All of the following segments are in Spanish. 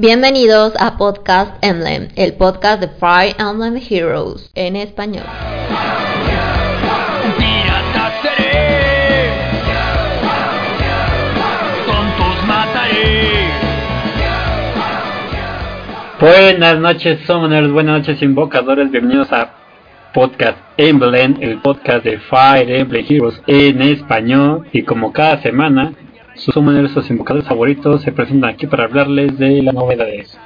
Bienvenidos a Podcast Emblem, el podcast de Fire Emblem Heroes en español. Seré, tontos mataré. Buenas noches, Summoners, buenas noches, invocadores. Bienvenidos a Podcast Emblem, el podcast de Fire Emblem Heroes en español. Y como cada semana, sus Summoners, sus invocadores favoritos, se presentan aquí para hablarles de las novedades.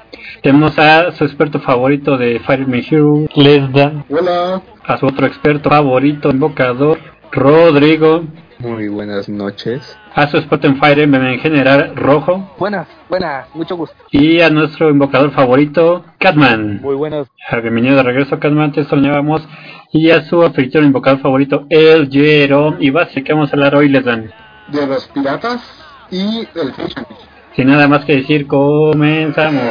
Tenemos a su experto favorito de Fire Emblem Heroes, Lesda. Hola. A su otro experto favorito, invocador, Rodrigo. Muy buenas noches. A su experto en Fire Emblem en general, Rojo. Buenas, buenas, mucho gusto. Y a nuestro invocador favorito, Catman. Muy buenas. Ah, Bienvenido de regreso, Catman, te extrañábamos. Y a su anfitrión invocador favorito, El Jerome. Y base que vamos a hablar hoy, les dan. De los piratas y el Fisherman. Sin nada más que decir, comenzamos.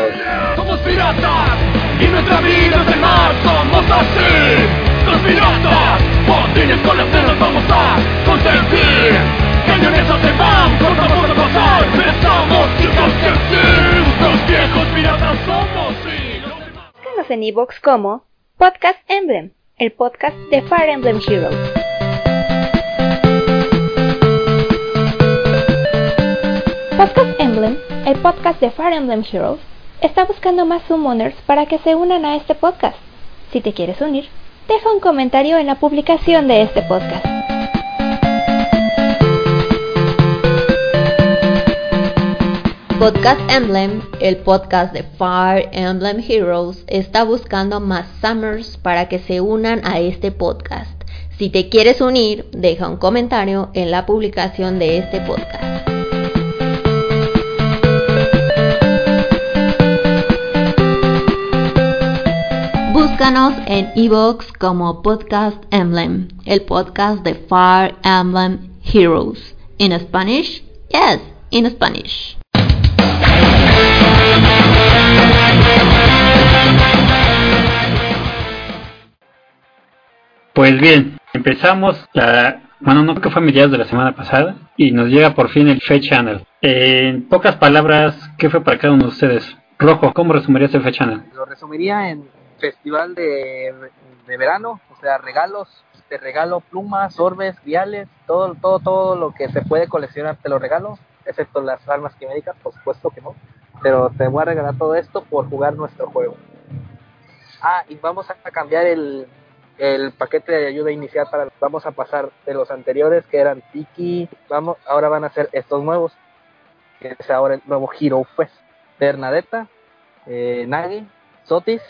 Somos piratas y nuestra vida es el mar, somos así. Los piratas, botines con las nos vamos a consentir. Cañones se van, cortamos a pasar, besamos y consentir. Los viejos piratas somos y los en iVoox como Podcast Emblem, el podcast de Fire Emblem Heroes. El podcast de Fire Emblem Heroes, está buscando más summoners para que se unan a este podcast. Si te quieres unir, deja un comentario en la publicación de este podcast. Podcast Emblem, el podcast de Fire Emblem Heroes, está buscando más Summers para que se unan a este podcast. Si te quieres unir, deja un comentario en la publicación de este podcast. Búscanos en iVoox como Podcast Emblem, el podcast de Fire Emblem Heroes. ¿En Spanish? Yes, in Spanish. Pues bien, empezamos la... Bueno, no creo que fue a mediados de la semana pasada y nos llega por fin el Fe Channel. En pocas palabras, ¿qué fue para cada uno de ustedes? Rojo, ¿cómo resumirías el Fe Channel? Lo resumiría en festival de, verano, o sea, regalos, te regalo plumas, orbes, viales, todo, todo, todo lo que se puede coleccionar te lo regalo, excepto las armas quiméricas, por supuesto que no, pero te voy a regalar todo esto por jugar nuestro juego. Ah, y vamos a cambiar el, el paquete de ayuda inicial para vamos a pasar de los anteriores que eran Tiki, vamos, ahora van a ser estos nuevos, que es ahora el nuevo Hero Fest, Bernadetta, eh, Nagi, Sotis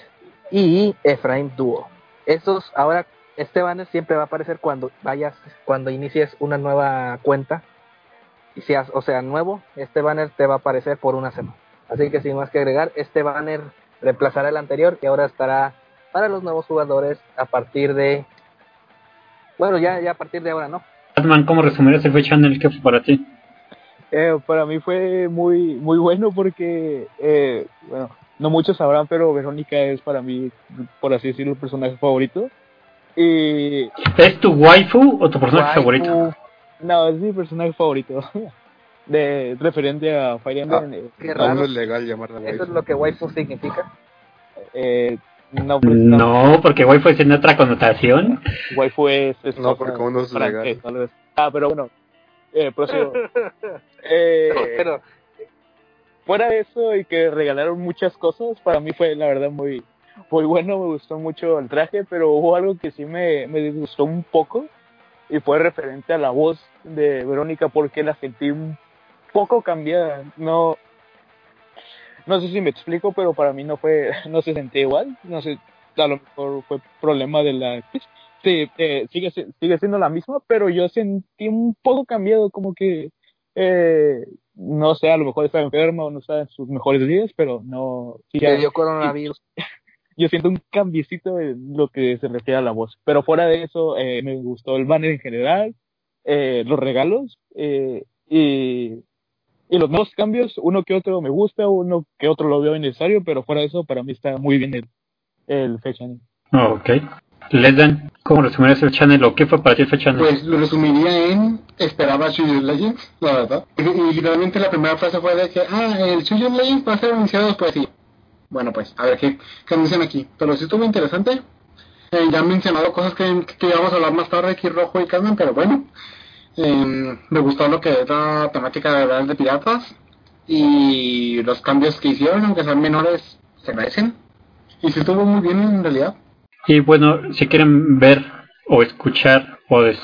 y Efraín Duo. Estos ahora este banner siempre va a aparecer cuando vayas cuando inicies una nueva cuenta y seas, o sea, nuevo, este banner te va a aparecer por una semana. Así que sin más que agregar, este banner reemplazará el anterior y ahora estará para los nuevos jugadores a partir de bueno, ya ya a partir de ahora, ¿no? Catman, ¿cómo resumirías el Fe Channel? ¿Qué fue para ti? Eh, para mí fue muy muy bueno porque, eh, bueno, no muchos sabrán, pero Verónica es para mí, por así decirlo, el personaje favorito. Y ¿Es tu waifu o tu personaje Waifu. favorito? no, es mi personaje favorito. De referente a Fire Emblem. eh, Qué Aún no raro. es legal llamarla Eso es lo que waifu significa. eh, no, pues, no. No, porque waifu es en otra connotación. Waifu es, es No, porque aún no es legal. Ah, pero bueno. Eh, procedo. Eh, Pero fuera de eso y que regalaron muchas cosas, para mí fue la verdad muy, muy bueno, me gustó mucho el traje, pero hubo algo que sí me, me disgustó un poco y fue referente a la voz de Verónica porque la sentí un poco cambiada, no no sé si me explico, pero para mí no fue, no se sentía igual, no sé, a lo mejor fue problema de la actriz. Sí, eh, sigue, si- sigue siendo la misma, pero yo sentí un poco cambiado, como que eh, no sé, a lo mejor está enferma o no está en sus mejores días, pero no. sí, le dio coronavirus. yo siento un cambiecito en lo que se refiere a la voz. Pero fuera de eso, eh, me gustó el banner en general, eh, los regalos eh, y, y los nuevos cambios. Uno que otro me gusta, uno que otro lo veo innecesario, pero fuera de eso, para mí está muy bien el, el. Oh, ok. Les dan, ¿cómo resumirías el channel o qué fue para ti el channel? Pues lo resumiría en esperaba Studio Legends, la verdad. Y, y literalmente la primera frase fue de que, ah, el Studio Legends va a ser anunciado después, sí. Bueno, pues, a ver qué, qué anuncian aquí. Pero sí estuvo interesante. Eh, ya han mencionado cosas que, que vamos a hablar más tarde aquí, Rojo y Carmen, pero bueno. Eh, me gustó lo que es la temática de verdad de piratas. Y los cambios que hicieron, aunque sean menores, se merecen. Y sí estuvo muy bien en realidad. Y bueno, si quieren ver o escuchar o de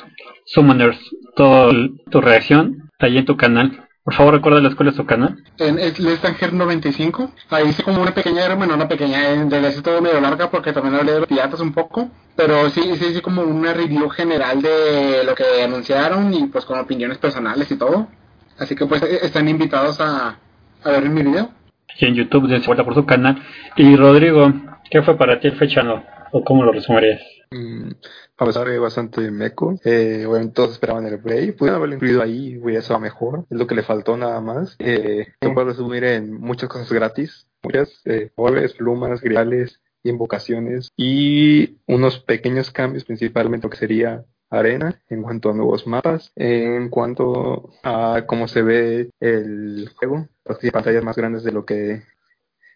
Summoners toda tu reacción, ahí en tu canal. Por favor, recuerda cuál es tu canal. En es Lestanger 95. Ahí hice como una pequeña, bueno, una pequeña, en realidad todo medio larga porque también hablé de los piratas un poco. Pero sí, sí, sí, como una review general de lo que anunciaron y pues con opiniones personales y todo. Así que pues están invitados a, a ver mi video. Y en YouTube, de vuelta por su canal. Y Rodrigo, ¿qué fue para ti el fechano? ¿O cómo lo resumirías? Mm, a pesar de bastante meco, eh, obviamente todos esperaban el Brave, pudieron haberlo incluido ahí, hubiera mejor, es lo que le faltó nada más. Eh, se resumir en muchas cosas gratis, muchas eh, plumas, griales, invocaciones y unos pequeños cambios, principalmente lo que sería arena en cuanto a nuevos mapas, en cuanto a cómo se ve el juego, las pantallas más grandes de lo que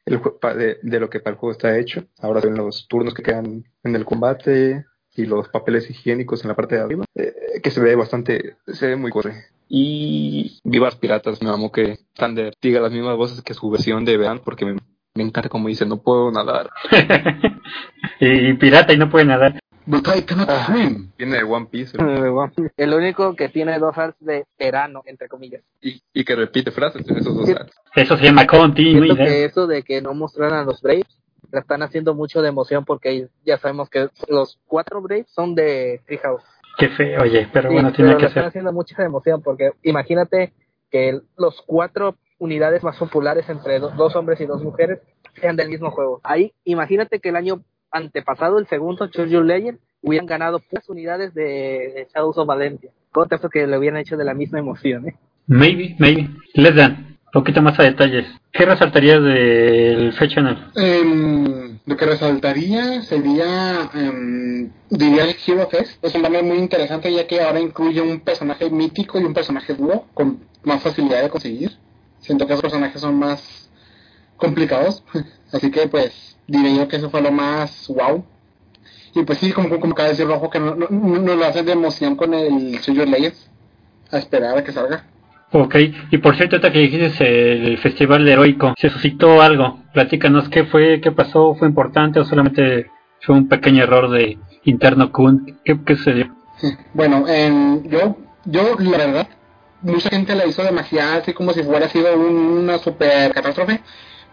el, de, de, lo que para el juego está hecho. Ahora ven los turnos que quedan en el combate y los papeles higiénicos en la parte de arriba, eh, que se ve bastante, se ve muy corre. Y Vivas Piratas, me amo que Thunder diga las mismas voces que su versión de Vean, porque me, me encanta como dice, no puedo nadar. y pirata y no puede nadar. But I cannot swim. Tiene de One Piece. El único que tiene dos arts de verano, entre comillas. Y, y que repite frases en esos dos Sí. arts. Eso se llama continuidad. Siento que eso de que no mostraran a los Braves la están haciendo mucho de emoción porque ya sabemos que los cuatro Braves son de Treehouse. Qué feo, oye, pero Sí, bueno, pero tiene lo que están ser. haciendo mucha de emoción porque imagínate que el- los cuatro unidades más populares entre do- dos hombres y dos mujeres sean del mismo juego. Ahí, imagínate que el año antepasado, el segundo, Your Legend, hubieran ganado puras unidades de, Shadows of Valencia. Contexto que le hubieran hecho de la misma emoción, ¿eh? Maybe, maybe. Les dan un poquito más a detalles. ¿Qué resaltarías del Fetch Channel? Em, lo que resaltaría sería, em, diría el Hero Fest. Es un banner muy interesante ya que ahora incluye un personaje mítico y un personaje duro con más facilidad de conseguir. Siento que esos personajes son más complicados. Así que pues diré yo que eso fue lo más wow. Y pues sí, como, como acaba de decir Rojo, que no, no, no lo hacen de emoción con el Suyo Leyes. A esperar a que salga. Ok, y por cierto, ahorita que dijiste el Festival Heroico, se suscitó algo. Platícanos qué fue, qué pasó, fue importante o solamente fue un pequeño error de interno Kun. ¿Qué, qué sucedió? Bueno, em, yo, yo, la verdad, mucha gente la hizo demasiado así como si fuera sido un- una super catástrofe,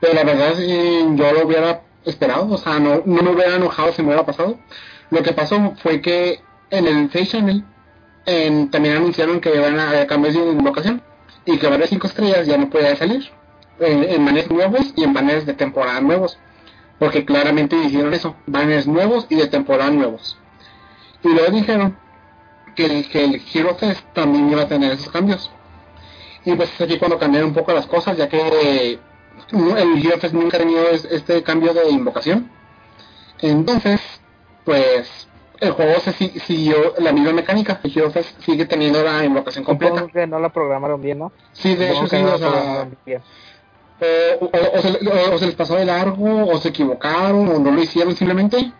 pero la verdad yo lo hubiera esperado, o sea, no, no me hubiera enojado si me hubiera pasado. Lo que pasó fue que en el Face Channel también anunciaron que iban a haber cambios de invocación y que varias 5 estrellas ya no podía salir en, en banners nuevos y en banners de temporada nuevos, porque claramente dijeron eso, banners nuevos y de temporada nuevos. Y luego dijeron que el, que el Hero Fest también iba a tener esos cambios. Y pues es aquí cuando cambiaron un poco las cosas, ya que eh, el Fest nunca ha tenido es- este cambio de invocación. Entonces, pues el juego se si- siguió la misma mecánica. El Fest sigue teniendo la invocación completa. Supongo que no la programaron bien, ¿no? Sí, de hecho sí, no o sea, o, o- o se, o- o se les pasó de largo, o se equivocaron, o no lo hicieron simplemente.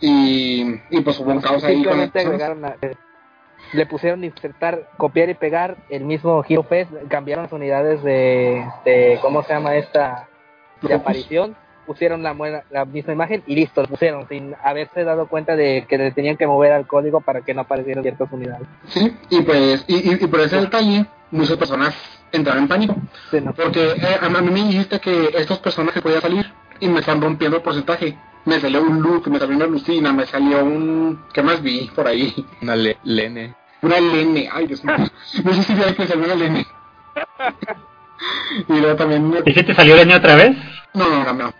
Y, y pues hubo un caos ahí con agregaron a- eh, le pusieron insertar, copiar y pegar el mismo Hero Fest, cambiaron las unidades de, de ¿cómo se llama esta? De aparición, pusieron la, buena- la misma imagen y listo, lo pusieron sin haberse dado cuenta de que le tenían que mover al código para que no aparecieran ciertas unidades. Sí, y pues, y, y, y por ese detalle, muchas personas entraron en pánico. Sí, no. Porque eh, a, mí me dijiste que estos personajes podían salir y me están rompiendo el porcentaje. Me salió un look, me salió una lucina, me salió un... ¿Qué más vi por ahí? Una le- lene. Una lene, ay Dios mío. No sé si que salió una lene. y luego también... ¿Y si te salió Lenny otra vez? No, no, no, no.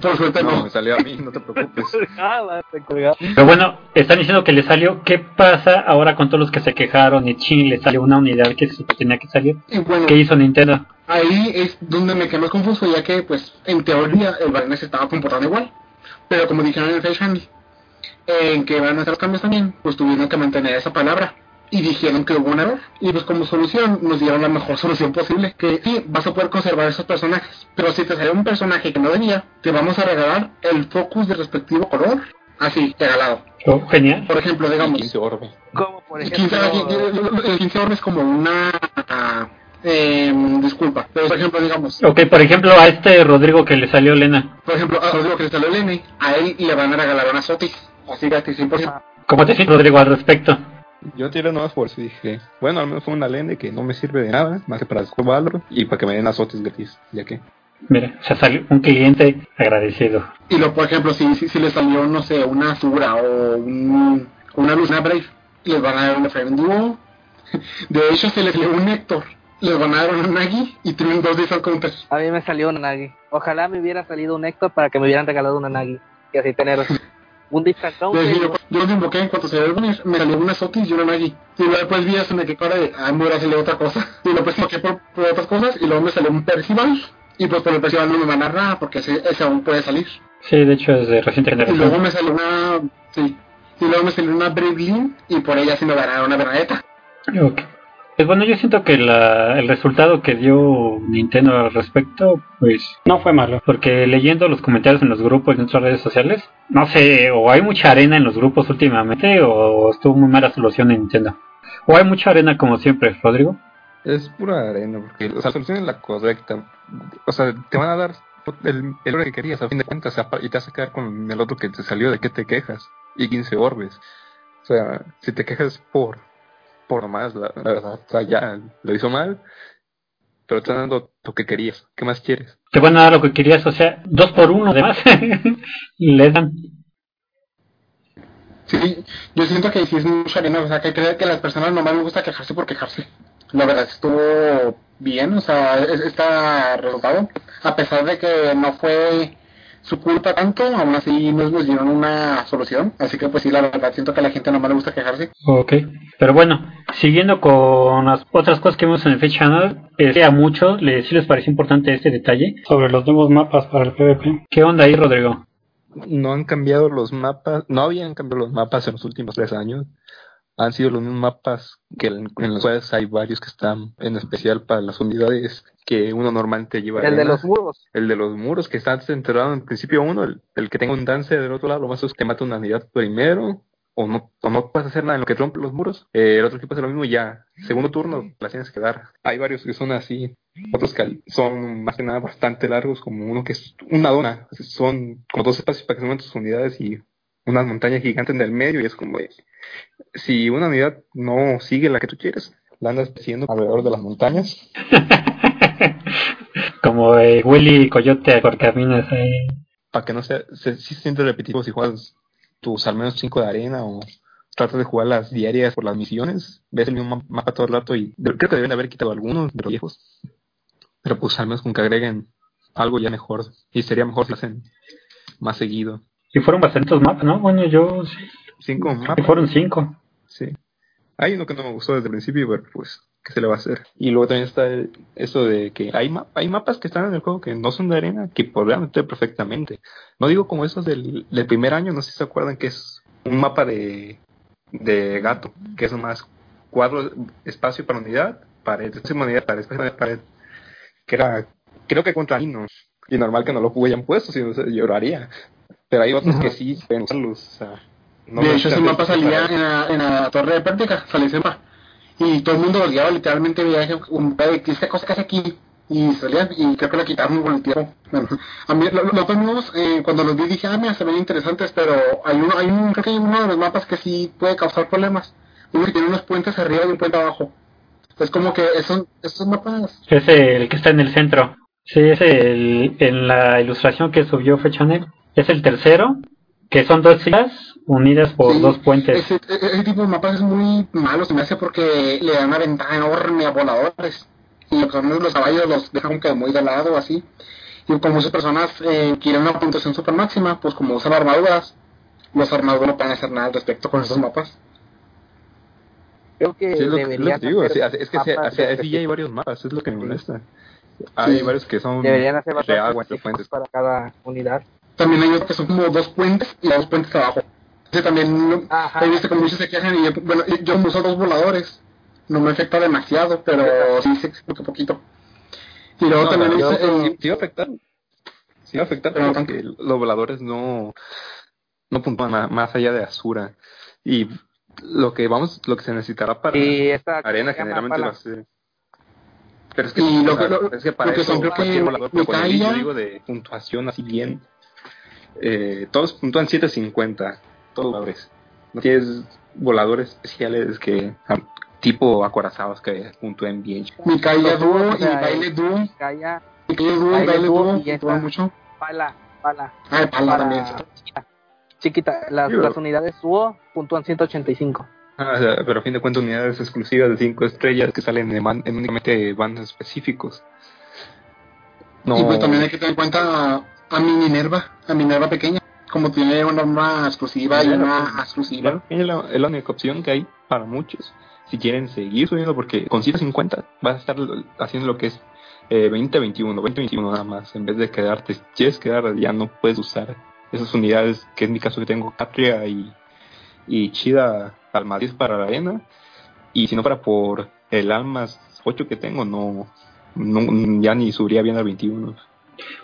Por suerte No, no. me salió a mí, no te preocupes. Pero bueno, están diciendo que le salió. ¿Qué pasa ahora con todos los que se quejaron y Chin le salió una unidad que se tenía que salir? Bueno, ¿Qué hizo Nintendo? ahí es donde me quedé más confuso, ya que, pues, en teoría, el Barnes se estaba comportando igual. Pero como dijeron en el Face Handle, en que van a hacer los cambios también, pues tuvieron que mantener esa palabra. Y dijeron que hubo un error. Y pues como solución nos dieron la mejor solución posible. Que sí, vas a poder conservar esos personajes. Pero si te sale un personaje que no venía, te vamos a regalar el focus de respectivo color. Así, regalado. Oh, genial. Por ejemplo, digamos, 15 orbe. Como por el ejemplo... 15, el 15 orbe es como una... Eh, disculpa, pero por ejemplo, digamos, Ok, por ejemplo, a este Rodrigo que le salió Lena. por ejemplo, a Rodrigo que le salió el N, a él le van a regalar una Sotis, así gratis 100%. ¿Cómo te sientes, Rodrigo, al respecto? Yo tiré por eso y dije, bueno, al menos fue una lende que no me sirve de nada, más que para Valor y para que me den azotes gratis, ya que. Mira, se salió un cliente agradecido. Y luego, por ejemplo, si, si, si le salió, no sé, una Azura o un- una Luz, una Brave, les van a dar un Frame Duo. De hecho, si les salió un Héctor, les van a dar un Nagi y tienen dos Counters. A mí me salió una Nagi. Ojalá me hubiera salido un Héctor para que me hubieran regalado una Nagi. Y así tener un discount. De hecho, yo, yo los invoqué en cuanto se ve venir, me salió una Sotis y una Nagi. Y luego después vi eso, me quedé cara de, ah, me hubiera salido otra cosa. Y luego pues invoqué por, por otras cosas y luego me salió un Percival. Y pues por el Percival no me van a dar nada porque ese, ese aún puede salir. Sí, de hecho es de reciente Y luego generación. me salió una. Sí. Y luego me salió una Bravely y por ella sí me van a dar una Bernadetta. Ok. Pues bueno, yo siento que la, el resultado que dio Nintendo al respecto, pues no fue malo. Porque leyendo los comentarios en los grupos y en otras redes sociales, no sé, o hay mucha arena en los grupos últimamente, o estuvo muy mala solución en Nintendo. O hay mucha arena como siempre, Rodrigo. Es pura arena, porque o sea, la solución es la correcta. O sea, te van a dar el, el oro que querías, a fin de cuentas, y te vas a quedar con el otro que te salió, ¿de qué te quejas? Y 15 orbes. O sea, si te quejas por, por nomás, la, la verdad, o sea, ya lo hizo mal, pero te están dando lo que querías. ¿Qué más quieres? Te van a dar lo que querías, o sea, dos por uno además. Le dan. Sí, yo siento que sí es mucha arena. O sea, que creo que a las personas nomás les gusta quejarse por quejarse. La verdad estuvo bien, o sea, es- está resultado. A pesar de que no fue su culpa tanto, aún así nos, nos dieron una solución. Así que pues sí, la verdad siento que a la gente nomás le gusta quejarse. Ok, pero bueno, siguiendo con las otras cosas que vimos en el Face Channel, es que a muchos les, sí les pareció importante este detalle sobre los nuevos mapas para el PvP. ¿Qué onda ahí, Rodrigo? No han cambiado los mapas, no habían cambiado los mapas en los últimos tres años. Han sido los mismos mapas que en, en los cuales hay varios que están en especial para las unidades que uno normalmente lleva. El de los muros. El de los muros que está centrado en principio uno, el, el que tenga un dance del otro lado, lo más es que mata una unidad primero, o no, o no puedes hacer nada en lo que rompe los muros. Eh, el otro equipo hace lo mismo y ya, segundo turno, las tienes que dar. Hay varios que son así, otros que son más que nada bastante largos, como uno que es una dona, son como dos espacios para que se tus unidades y unas montañas gigantes en el medio y es como si una unidad no sigue la que tú quieres, la andas persiguiendo alrededor de las montañas. Como eh, Willy Coyote por caminos ahí. para que no sea, se, sí se siente repetitivo si juegas tus al menos 5 de arena o tratas de jugar las diarias por las misiones, ves el mismo ma- mapa todo el rato y creo que deben de haber quitado algunos de los viejos, pero pues al menos con que agreguen algo ya mejor y sería mejor si lo hacen más seguido. Y fueron bastantes mapas, ¿no? Bueno, yo sí, Cinco mapas, fueron cinco. sí. Hay uno que no me gustó desde el principio, pero pues, ¿qué se le va a hacer? Y luego también está el- eso de que hay, ma- hay mapas que están en el juego que no son de arena, que podrían meter perfectamente. No digo como esos del, del primer año, no sé si se acuerdan que es un mapa de, de gato, que es nomás cuadro, espacio para unidad, pared, espacio para unidad, pared, espacio para pared, que era, creo que contra niños, y normal que no lo hubieran puesto, si no se lloraría. Pero hay otros que sí pueden usarlos, o sea, no de hecho, ese mapa salía en la, en la torre de Pértica, salía ese mapa. Y todo el mundo lo guiaba, literalmente veía que un pedo de que esta cosa que hace aquí. Y salía, y creo que la quitaron con el tiempo. Bueno, a mí, lo- los dos nuevos, eh, cuando los vi dije, ah, mira, se ven interesantes, pero hay uno, hay un, creo que hay uno de los mapas que sí puede causar problemas. Uno que tiene unos puentes arriba y un puente abajo. Es como que esos, esos mapas, Es el que está en el centro. Sí, es el, en la ilustración que subió Fechanel. Es el tercero, que son dos islas unidas por Sí, dos puentes. Ese, ese- ese tipo de mapas es muy malo, se me hace porque le dan una ventaja enorme a voladores. Y lo que son los caballos los dejan como que muy de lado, así. Y como muchas personas eh, quieren una puntuación super máxima, pues como usan armaduras, los armaduras no pueden hacer nada al respecto con esos mapas. Creo que Sí, es lo que- lo deberían que digo, hacer así- es que así- así ya hay varios mapas, es lo que me molesta. Hay Sí. varios que son Deberían hacer de agua fuentes. para cada unidad. También hay otros que son como dos puentes y dos puentes abajo. Ese también he visto que muchos se quejan y yo, bueno, yo uso dos voladores. No me afecta demasiado, pero sí se explica poquito. Y luego No, también yo- es, eh, sí, sí va a afectar. Sí va a afectar Pero no porque los voladores no, no puntúan más allá de Azura. Y lo que vamos, lo que se necesitará para Y esta arena generalmente va a ser. Pero es que, Y lo o sea, que- lo- es que para lo que eso son, creo que cualquier volador, con el yo digo de puntuación así bien, eh, todos puntúan 750, todos los voladores. No tienes voladores especiales que tipo acorazados que puntúen bien. Los Duo dúos, y Baile Duo. Calla, Mikaya Duo y Baile puntúan mucho. pala, pala. Ah, Pala también. Chiquita. Las, las unidades SUO puntúan 185. Ah, pero a fin de cuentas unidades exclusivas de 5 estrellas que salen de man- en únicamente bandos específicos. No, Y pues también hay que tener en cuenta a, a mi Minerva, a Minerva pequeña. Como tiene una arma exclusiva y una exclusiva. Claro, es la, es la única opción que hay para muchos. Si quieren seguir subiendo, porque con 150 vas a estar haciendo lo que es eh, 20-21, 20-21 nada más. En vez de quedarte, si quieres quedar, ya no puedes usar esas unidades, que en mi caso que tengo Catria y, y Chida Alma 10 para la arena. Y si no para por el Almas 8 que tengo, no, no ya ni subiría bien al 21.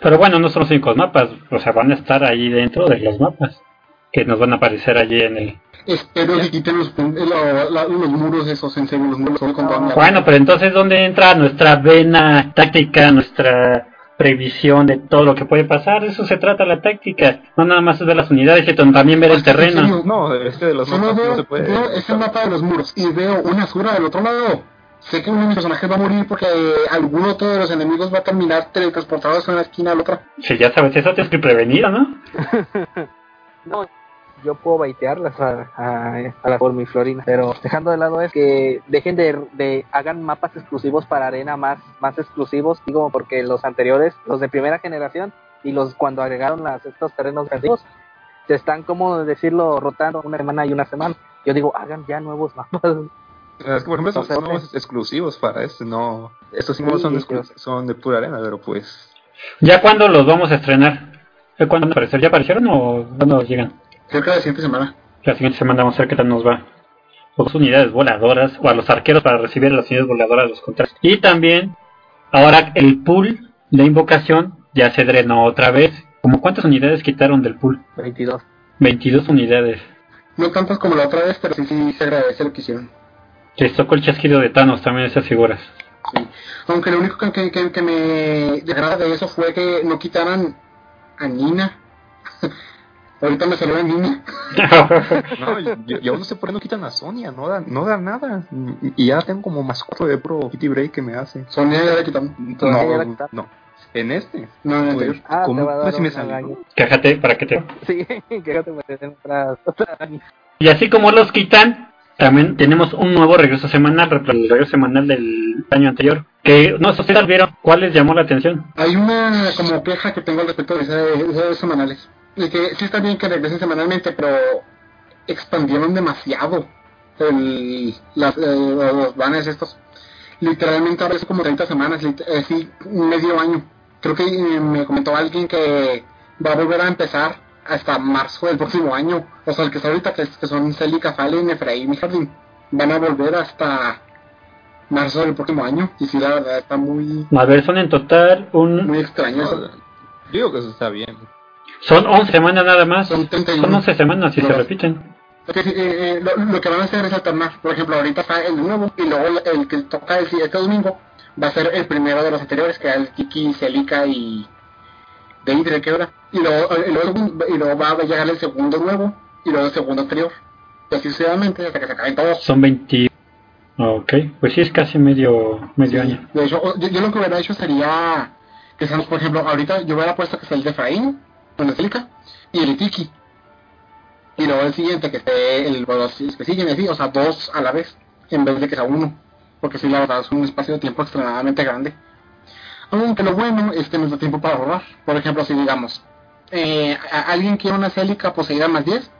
Pero bueno, no son los únicos mapas, o sea, van a estar ahí dentro de los mapas que nos van a aparecer allí en el... Espero que quiten los, eh, lo- la- los muros esos, en serio, los muros. Bueno, pero entonces, ¿dónde entra nuestra vena táctica, nuestra previsión de todo lo que puede pasar? Eso se trata la táctica, no nada más es ver las unidades, sino también ver el Pues, en terreno. No, este de los mapas no veo, se puede. veo ese mapa de los muros y veo una Azura del otro lado. Sé que uno de mis personajes va a morir porque alguno otro de los enemigos va a terminar teletransportados en la esquina al otro. Si ya sabes eso, tienes que ir prevenido, ¿no? No, yo puedo baitearlas a, a, a la Formiflorina, pero dejando de lado es que dejen de, de hagan mapas exclusivos para arena más, más exclusivos, digo, porque los anteriores, los de primera generación y los cuando agregaron las, estos terrenos antiguos, se están, como decirlo, rotando una semana y una semana. Yo digo, hagan ya nuevos mapas. Es que, por ejemplo, son, nuevos exclusivos para este, no. Estos símbolos Sí, son, exclu- son de pura arena, pero pues. ¿Ya cuándo los vamos a estrenar? ¿Ya ¿Cuándo van a aparecer? ¿Ya aparecieron o cuándo llegan? Cerca de la siguiente semana. La siguiente semana vamos a ver qué tal nos va. Dos unidades voladoras, o a los arqueros para recibir las unidades voladoras de los contratos. Y también, ahora el pool de invocación ya se drenó otra vez. ¿Como cuántas unidades quitaron del pool? 22. 22 unidades. No tantas como la otra vez, pero sí, sí se agradece lo que hicieron. Les tocó el chasquido de Thanos también esas figuras. Sí. Aunque lo único que, que, que- que me degrada de eso fue que no quitaran a Nina. Ahorita me salió a Nina. No, yo, yo no sé por qué no quitan a Sonia, no da, no da nada. Y ya tengo como más cuatro de pro Kitty Break que me hace. Sonia ya la quitaron. Ya la No, quitaron. no. En este. No, en el Pues, anterior. Ah, te ¿cómo va a dar pues, si me salió? Quéjate para que te... Sí, que te en otra, otra araña. Y así como los quitan, también tenemos un nuevo regreso semanal, el regreso semanal del año anterior. Que no sé ustedes vieron cuál les llamó la atención. Hay una como queja que tengo al respecto de ese- esos semanales. De que sí está bien que regresen semanalmente, pero expandieron demasiado el, eh, los banners estos. Literalmente ahora es como 30 semanas, eh, sí, medio año. Creo que eh, me comentó alguien que va a volver a empezar hasta marzo del próximo año. O sea, el que está ahorita, que, que son Celica, Fallen, Efraín y Jardín, van a volver hasta marzo del próximo año. Y sí, la verdad está muy, A ver, son en total un... muy extraño. No, digo que eso está bien. Son 11 semanas nada más. Son 31. Son 11 semanas y se repiten. Eh, eh, lo, lo que van a hacer es alternar. Por ejemplo, ahorita está el nuevo y luego el, el que toca el, este domingo va a ser el primero de los anteriores, que era el Kiki, Celica y Deidre, que era. Y luego, eh, y luego, y luego va a llegar el segundo nuevo y luego el segundo anterior. Y así sucesivamente hasta que se acaben todos. Son 20... Ok, pues sí es casi medio, medio año. De hecho, o- yo, yo lo que hubiera hecho sería que sean, por ejemplo, ahorita yo hubiera puesto que sea el de Efraín, con el Celica, y el Tiki. Y luego el siguiente que esté el, los que siguen así, o sea, dos a la vez, en vez de que sea uno. Porque sí, la verdad es un espacio de tiempo extremadamente grande. Aunque lo bueno es que nos da tiempo para ahorrar. Por ejemplo, si digamos, eh, a- alguien quiere una Celica poseída más 10,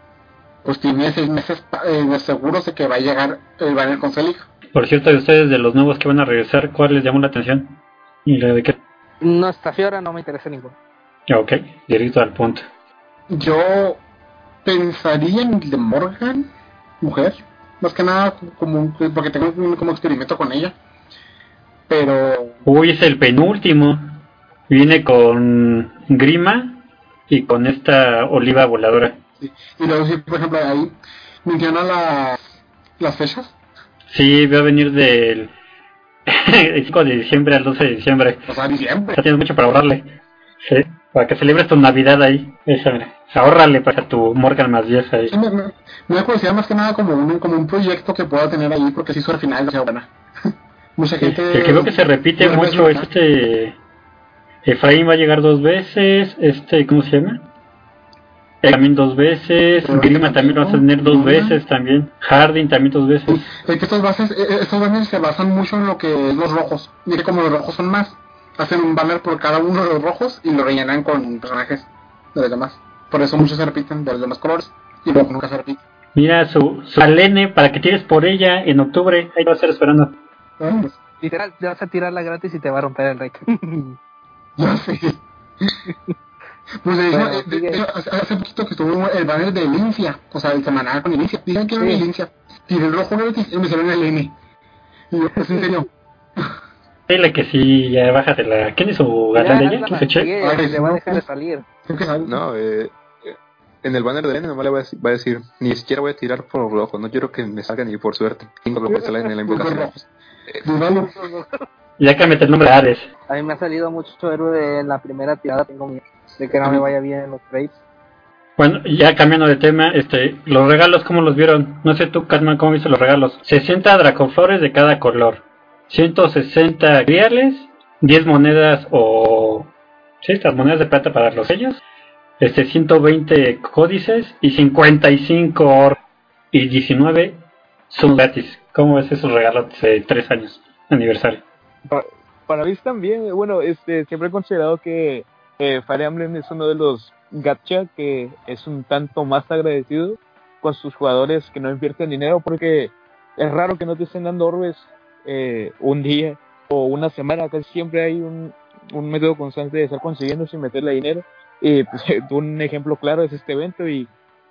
pues tiene seis meses pa- eh, de seguros de que va a llegar el banner con Celica. Por cierto, de ustedes, de los nuevos que van a regresar, ¿cuál les llamó la atención? ¿Y la de qué? No, esta Fiora no me interesa ninguno. Ok, directo al punto. Yo pensaría en el de Morgan, mujer, más que nada como porque tengo un como experimento con ella. Pero Uy, es el penúltimo. Viene con Grima y con esta oliva voladora. sí. y luego sí, por ejemplo ahí menciona las las fechas, Sí, va a venir del el 5 de diciembre al 12 de diciembre. o sea, diciembre. O sea, tienes mucho para ahorrarle. Sí, para que celebres tu Navidad ahí. Esa, mira. Ahórrale para tu Morgan más 10 ahí. Sí, me, me, me da curiosidad más que nada como un, como un proyecto que pueda tener ahí, porque si su al final no sea buena. Mucha Sí, gente. El que veo que se repite mucho es este. Efraín va a llegar dos veces. Este, ¿cómo se llama? Eh, También dos veces. Grima también lo va a tener dos veces también. Harding también dos veces. Es que estos, bases, eh, eh, estos banners se basan mucho en lo que es los rojos. Que como los rojos son más, hacen un banner por cada uno de los rojos y lo rellenan con personajes de los demás. Por eso muchos se repiten de los demás colores y luego nunca se repiten. Mira su, su Alene para que tires por ella en octubre. Ahí va a estar esperando. Ah, pues, Literal, te vas a tirarla gratis y te va a romper el rec. ya sé. Pues de hecho, Bueno, eh, de- hecho, hace, hace poquito que tuvo el banner de Lincia, o sea, el semanal con Lincia. Digan que era Sí. Lincia. Tiré el rojo gratis y me salió el N. Y yo, pues en serio. Dile que sí, ya bájatela. ¿Quién es su galán de ella? ¿Quién se le va a no, dejar de salir. No, eh, eh, en el banner de N nomás le voy a, va a decir, ni siquiera voy a tirar por rojo, no quiero que me salga ni por suerte. Tengo lo que salen en la Los invocación. Ya cámbiate el nombre a Ares. A mí me ha salido mucho héroe en la primera tirada, tengo miedo de que no me vaya bien en los trades. Bueno, ya cambiando de tema, este, los regalos, ¿cómo los vieron? No sé tú, Catman, ¿cómo viste los regalos? 60 dracoflores de cada color, 160 griales, 10 monedas o... Sí, estas monedas de plata para los sellos, este, 120 códices y 55 or y 19 son gratis. ¿Cómo ves esos regalos de 3 años, aniversario? Pa- para mí también, bueno, este, siempre he considerado que eh, Fire es uno de los gacha que es un tanto más agradecido con sus jugadores que no invierten dinero porque es raro que no te estén dando orbes eh, un día o una semana, casi siempre hay un, un método constante de estar consiguiendo sin meterle dinero. Y pues, un ejemplo claro es este evento y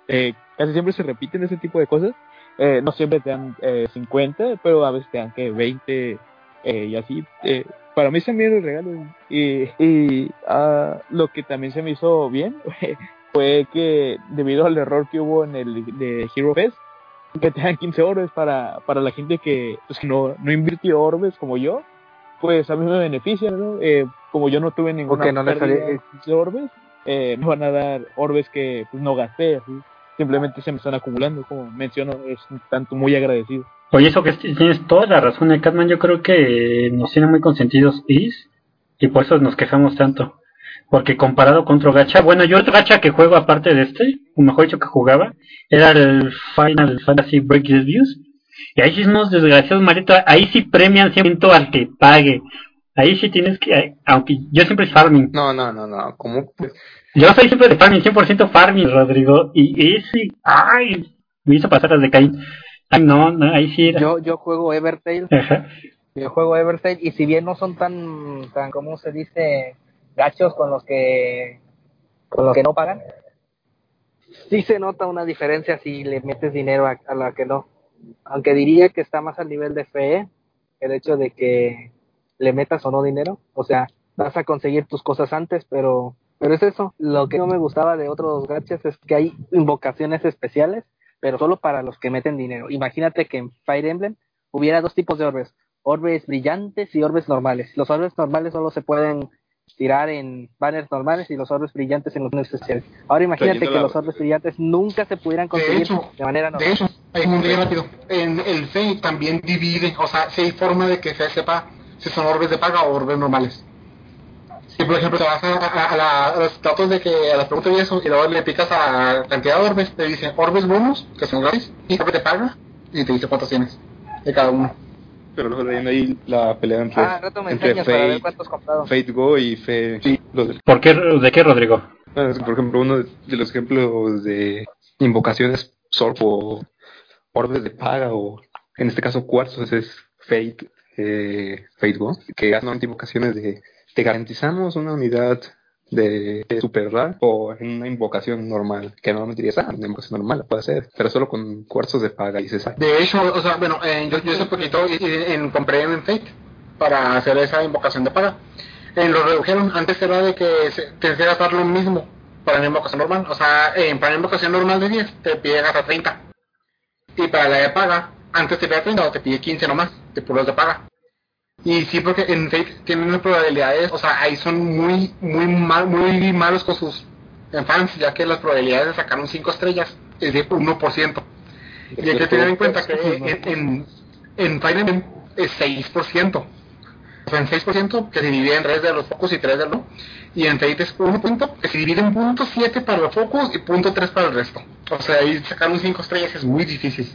eh, casi siempre se repiten ese tipo de cosas. Eh, no siempre te dan eh, 50, pero a veces te dan que 20 eh, y así. Eh, para mí también el regalo. Y, y ah, lo que también se me hizo bien fue que debido al error que hubo en el de Hero Fest, que te dan 15 orbes para, para la gente que pues, no, no invirtió orbes como yo, pues a mí me beneficia, ¿no? Eh, como yo no tuve ninguna no le pérdida de 15 orbes, eh, me van a dar orbes que pues, no gasté, así. Simplemente se me están acumulando, como menciono, es un tanto muy agradecido. Oye, eso que tienes toda la razón, eh, Catman. Yo creo que nos tiene muy consentidos Is y por eso nos quejamos tanto. Porque comparado con otro gacha, bueno, yo otro gacha que juego aparte de este, o mejor dicho que jugaba, era el Final Fantasy Break the Views. Y ahí sí unos desgraciados maritos, ahí sí premian siempre al que pague. Ahí sí tienes que, aunque yo siempre es farming. No, no, no, no, ¿cómo? Pues, Yo soy siempre de farming, 100% farming, Rodrigo. Y ese, ay, me hizo pasar las de Caín. Ay, no, no, ahí sí era. Yo, yo juego Evertail, Ajá. yo juego Evertail y si bien no son tan, tan ¿cómo se dice? Gachos con los que, con los que no pagan, sí se nota una diferencia si le metes dinero a, a la que no. Aunque diría que está más al nivel de fe el hecho de que le metas o no dinero. O sea, vas a conseguir tus cosas antes, pero, pero es eso. Lo que no me gustaba de otros gachas es que hay invocaciones especiales, pero solo para los que meten dinero. Imagínate que en Fire Emblem hubiera dos tipos de orbes, orbes brillantes y orbes normales. Los orbes normales solo se pueden tirar en banners normales y los orbes brillantes en los banners especiales. Ahora imagínate que la- los orbes brillantes nunca se pudieran conseguir de, hecho, manera normal. De hecho, hay un día rápido. En el FEI también divide, o sea, si hay forma de que se sepa si son orbes de paga o orbes normales. Si por ejemplo te vas a, a- a la- a los datos de que a las preguntas y eso, y luego le picas a cantidad de orbes, te dice orbes bonus, que son gratis, y orbes de paga, y te dice cuántos tienes de cada uno. pero luego de ahí la pelea entre, Ah, al rato me entre enseñas para ver Fate. Fate Go y Fe... los del- ¿Por qué, ¿De qué, Rodrigo? bueno, es que, por ejemplo, uno de, los ejemplos de invocaciones Sorp o orbes de paga o en este caso cuarzos es Fate, eh, Fate Go, que hacen invocaciones de te garantizamos una unidad de, de o en una invocación normal, que normalmente dirías, ah, una invocación normal la puede hacer, pero solo con cuarzos de paga y se sabe. De hecho, o sea, bueno, eh, yo, yo hace poquito y- compré en Fate para hacer esa invocación de paga. Eh, lo redujeron, antes era de que se, que gastar lo mismo para una invocación normal. O sea, eh, para una invocación normal de 10 te pide gastar 30. Y para la de paga, antes te pide 30 o te pide 15 nomás, de puros de paga. Y sí, porque en Fate tienen unas probabilidades, o sea, ahí son muy, muy, mal, muy malos con sus fans, ya que las probabilidades de sacar un 5 estrellas es de 1%. Y hay que tener en cuenta que en, en, en es 6%. O sea, en 6% que se divide en 3 de los focos y 3 de no. Y en Fate es 1 punto que se divide en punto 7 para los focos y punto 3 para el resto. O sea, ahí sacar un 5 estrellas es muy difícil.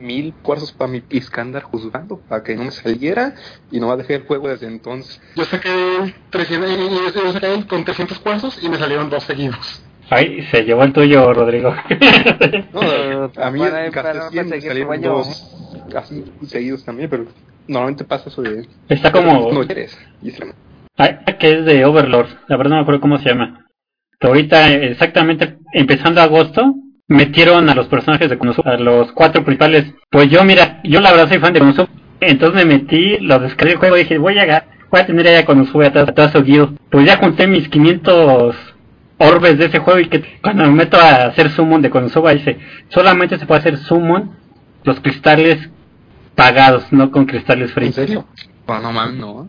Mil cuarzos para mi Iskandar juzgando, para que no me saliera y no va a dejar el juego desde entonces. Yo saqué el 300, eh, yo yo saqué con 300 cuarzos y me salieron dos seguidos. Ay, se llevó el tuyo, Rodrigo. No, a mí Para- en para gasté 100 me conseguir salieron sueño. dos así seguidos también, pero normalmente pasa eso de... Está como... No quieres. Y se- Ay, que es de Overlord, la verdad no me acuerdo cómo se llama. Pero ahorita, eh, exactamente empezando agosto, metieron a los personajes de Konosuba, a los cuatro principales. Pues yo, mira, yo la verdad soy fan de Konosuba. Entonces me metí, lo descargué el juego y dije, voy a, voy a tener ya Konosuba atrás, atrás su guild. Pues ya junté mis 500 orbes de ese juego y que cuando me meto a hacer summon de Konosuba dice, solamente se puede hacer summon los cristales pagados, no con cristales free. ¿En serio? No, no mames, no.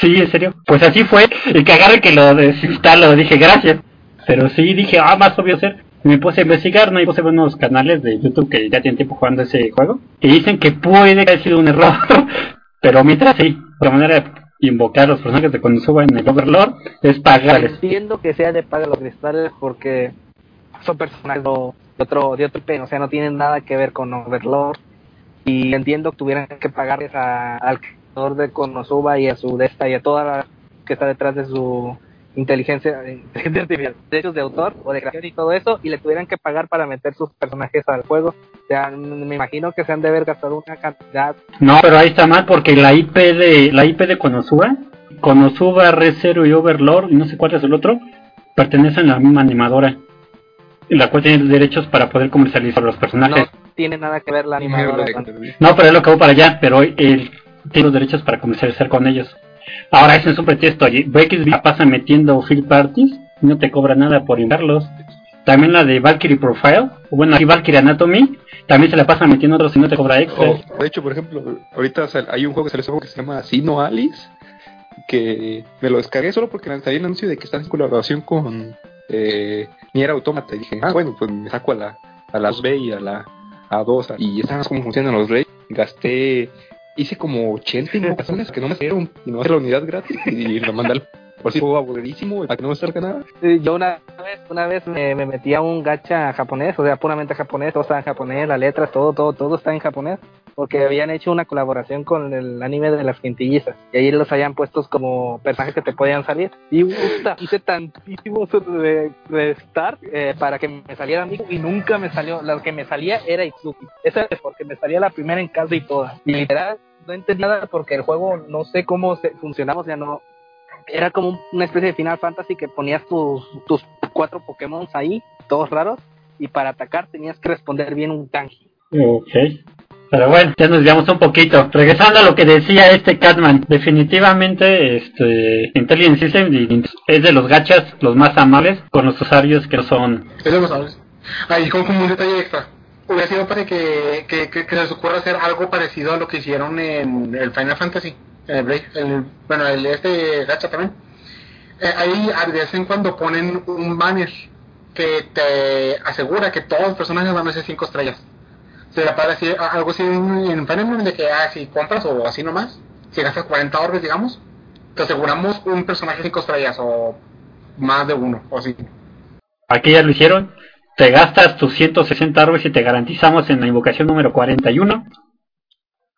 Sí, en serio. Pues así fue. Y que agarre que lo desinstalo. Dije, gracias. Pero sí, dije, ah, más obvio ser. Me puse a investigar, ¿no? Y puse unos canales de YouTube que ya tienen tiempo jugando ese juego. Y dicen que puede haber sido un error. Pero mientras sí, la manera de invocar los personajes de cuando suban en el Overlord es pagarles. Entiendo que sea de paga los cristales porque son personajes de otro, de otro o sea, no tienen nada que ver con Overlord. Y entiendo que tuvieran que pagarles a- al creador de Konosuba y a su Desta y a toda la que está detrás de su inteligencia, inteligencia artificial, derechos de autor o de creación y todo eso, y le tuvieran que pagar para meter sus personajes al juego. O sea, me imagino que se han de haber gastado una cantidad No, pero ahí está mal porque la IP de la IP de Konosuba, Konosuba, ReZero y Overlord, y no sé cuál es el otro, pertenecen a la misma animadora. La cual tiene derechos para poder comercializar los personajes. no tiene nada que ver la animadora. con- No, pero es lo que voy para allá, pero él tiene los derechos para comercializar con ellos. Ahora, ese es un pretexto. y BXB la pasa metiendo field parties y no te cobra nada por invitarlos. También la de Valkyrie Profile, bueno, aquí Valkyrie Anatomy, también se la pasa metiendo otros y no te cobra extra. O, de hecho, por ejemplo, ahorita hay un juego que hace poco que se llama Sino Alice, que me lo descargué solo porque salió el anuncio de que está en colaboración con eh, Nier Automata. Y dije, ah, bueno, pues me saco a la, a las B y a la A2 y ya sabes cómo funcionan los reyes. Gasté, hice como 80 invocaciones que no me dieron y no la unidad gratis y lo mandé por si juego aburridísimo para que no me salga nada. Sí, Yo una vez, una vez me, me metí a un gacha japonés, o sea, puramente japonés, todo está en japonés, las letras, todo, todo, todo está en japonés, porque habían hecho una colaboración con el anime de las quintillizas, y ahí los habían puestos como personajes que te podían salir. Y puta, hice tantísimos de, de start eh, para que me saliera amigo y nunca me salió, lo que me salía era Itsuki. Esa es porque me salía la primera en casa y todas. Y literal, no entendí nada porque el juego no sé cómo se, funcionaba, o sea, no, era como una especie de Final Fantasy que ponías tus, tus cuatro Pokémon ahí, todos raros, y para atacar tenías que responder bien un kanji. Ok. Pero bueno, ya nos desviamos un poquito. Regresando a lo que decía este Catman, definitivamente este Intelligent System es de los gachas los más amables con los usuarios que no son. Eso lo sabes. Ahí como, como un detalle extra. Hubiera sido para que, que, que, que se les ocurra hacer algo parecido a lo que hicieron en el Final Fantasy. El, Break- el- bueno, el este gacha también. Eh, ahí a de vez en cuando ponen un banner que te asegura que todos los personajes van a ser 5 estrellas. Se le parece algo así en, en de que ah, si compras o así nomás, si gastas 40 orbes, digamos, te aseguramos un personaje 5 estrellas o más de uno, o así. Aquí ya lo hicieron. Te gastas tus 160 orbes y te garantizamos en la invocación número 41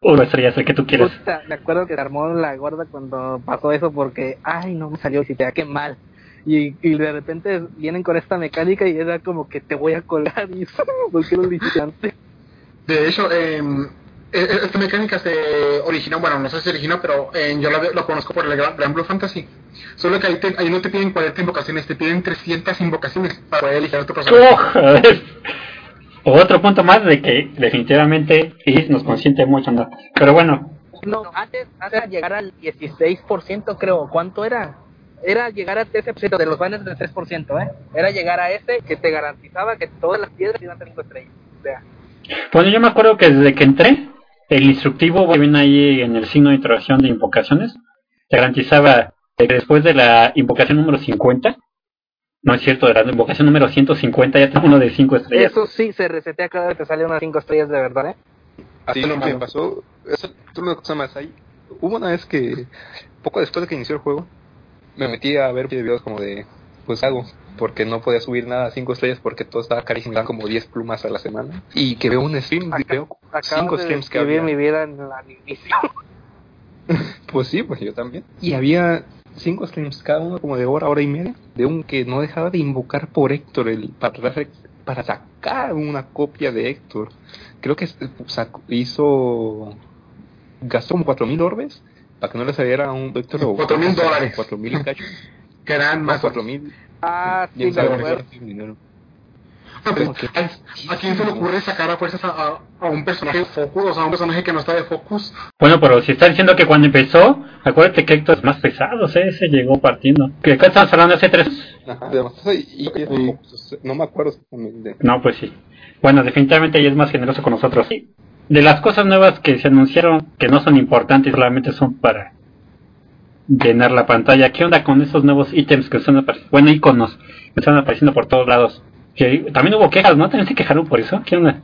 una estrella, el que tú quieras. Puta, me acuerdo que se armó la gorda cuando pasó eso porque, ay, no me salió, si te da qué mal. Y, y de repente vienen con esta mecánica y era como que te voy a colgar y ¿por qué lo dijiste antes? De hecho, eh, esta mecánica se originó, bueno, no sé si se originó, pero eh, yo lo, lo conozco por el Gran, Gran Blue Fantasy. Solo que ahí, te- ahí no te piden 40 invocaciones, te piden 300 invocaciones para poder elegir a tu personaje. Otro punto más de que definitivamente Is nos consiente mucho, ¿no? Pero bueno, No, antes, antes era llegar al 16%, creo. ¿Cuánto era? Era llegar a 13% de los banners del 3%, ¿eh? Era llegar a ese que te garantizaba que todas las piedras iban a ser 5 estrellas. O sea, bueno, yo me acuerdo que desde que entré, el instructivo que viene ahí en el signo de interrogación de invocaciones, te garantizaba que después de la invocación número 50, no es cierto, de la invocación número 150 ya tengo uno de 5 estrellas. eso sí se resetea cada vez que te sale unas 5 estrellas de verdad, ¿eh? Así lo me malo. pasó. Eso es una cosa más. Ahí, hubo una vez que, poco después de que inició el juego, me metí a ver videos como de, pues hago, porque no podía subir nada a 5 estrellas porque todo estaba carísimo, daban como 10 plumas a la semana. Y que veo un stream, y veo 5 Acabo de streams que había. mi vida en al inicio. Pues sí, pues yo también. Y había cinco streams, cada uno como de hora, hora y media, de un que no dejaba de invocar por Héctor el para, para sacar una copia de Héctor. Creo que sacó- hizo gastó como cuatro mil orbes para que no le saliera un Héctor o 4,000 dólares. cuatro mil y cacho. Que eran Más más cuatro mil. Ah, sí, me acuerdo. qué dinero. Ah, pues, Como que- ¿a, a quién se le ocurre sacar a fuerzas a, a- a un personaje de Focus? O sea, a un personaje que no está de Focus. Bueno, pero si está diciendo que cuando empezó, acuérdate que Héctor es más pesado, ¿eh? se llegó partiendo. ¿Qué estamos hablando hace tres? Ajá, además, y- y- y- no me acuerdo exactamente. No, pues sí. Bueno, definitivamente ella es más generoso con nosotros. De las cosas nuevas que se anunciaron, que no son importantes, solamente son para llenar la pantalla. ¿Qué onda con esos nuevos ítems que están apareciendo? Bueno, iconos que están apareciendo por todos lados. Que también hubo quejas, ¿no? ¿También se quejaron por eso? ¿Qué onda?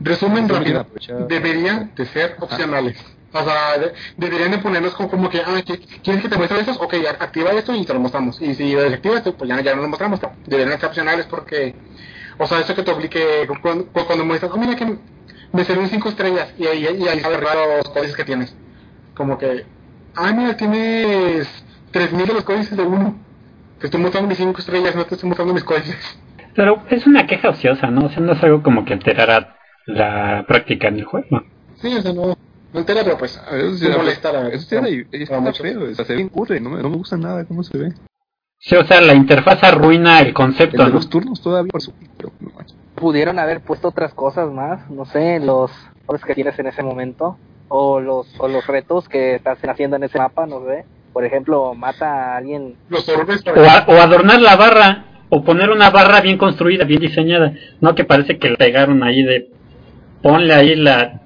Resumen rápido. Deberían de ser opcionales. O sea, de- deberían de ponernos como, como que, ah, ¿qui- ¿quieres que te muestre estos? Ok, activa esto y te lo mostramos. Y si desactiva esto, pues ya, ya no lo mostramos. Deberían ser opcionales porque, o sea, eso que te obligue, cuando, cuando muestras, oh, mira que me salieron 5 estrellas y ahí, y ahí salen los códices que tienes. Como que, ah, mira, tienes 3000 de los códices de uno. Te estoy mostrando mis 5 estrellas, no te estoy mostrando mis códices. Pero es una queja ociosa, ¿no? O sea, no es algo como que alterara la práctica en el juego. Sí, o sea, no, no entera, pero pues, A ver, Eso no era- molesta la- eso sí era- a está feo, o sea, se ve bien curre, no me, no me gusta nada cómo se ve. Sí, o sea, la interfaz arruina el El concepto, de ¿no? los turnos todavía por su pero no manches. Pudieron haber puesto otras cosas más, no sé, los cosas que tienes en ese momento, o los, o los retos que estás haciendo en ese mapa, no sé. Por ejemplo, mata a alguien Los orbes, O, a- o adornar la barra, o poner una barra bien construida, bien diseñada. No que parece que le pegaron ahí de. Ponle ahí la.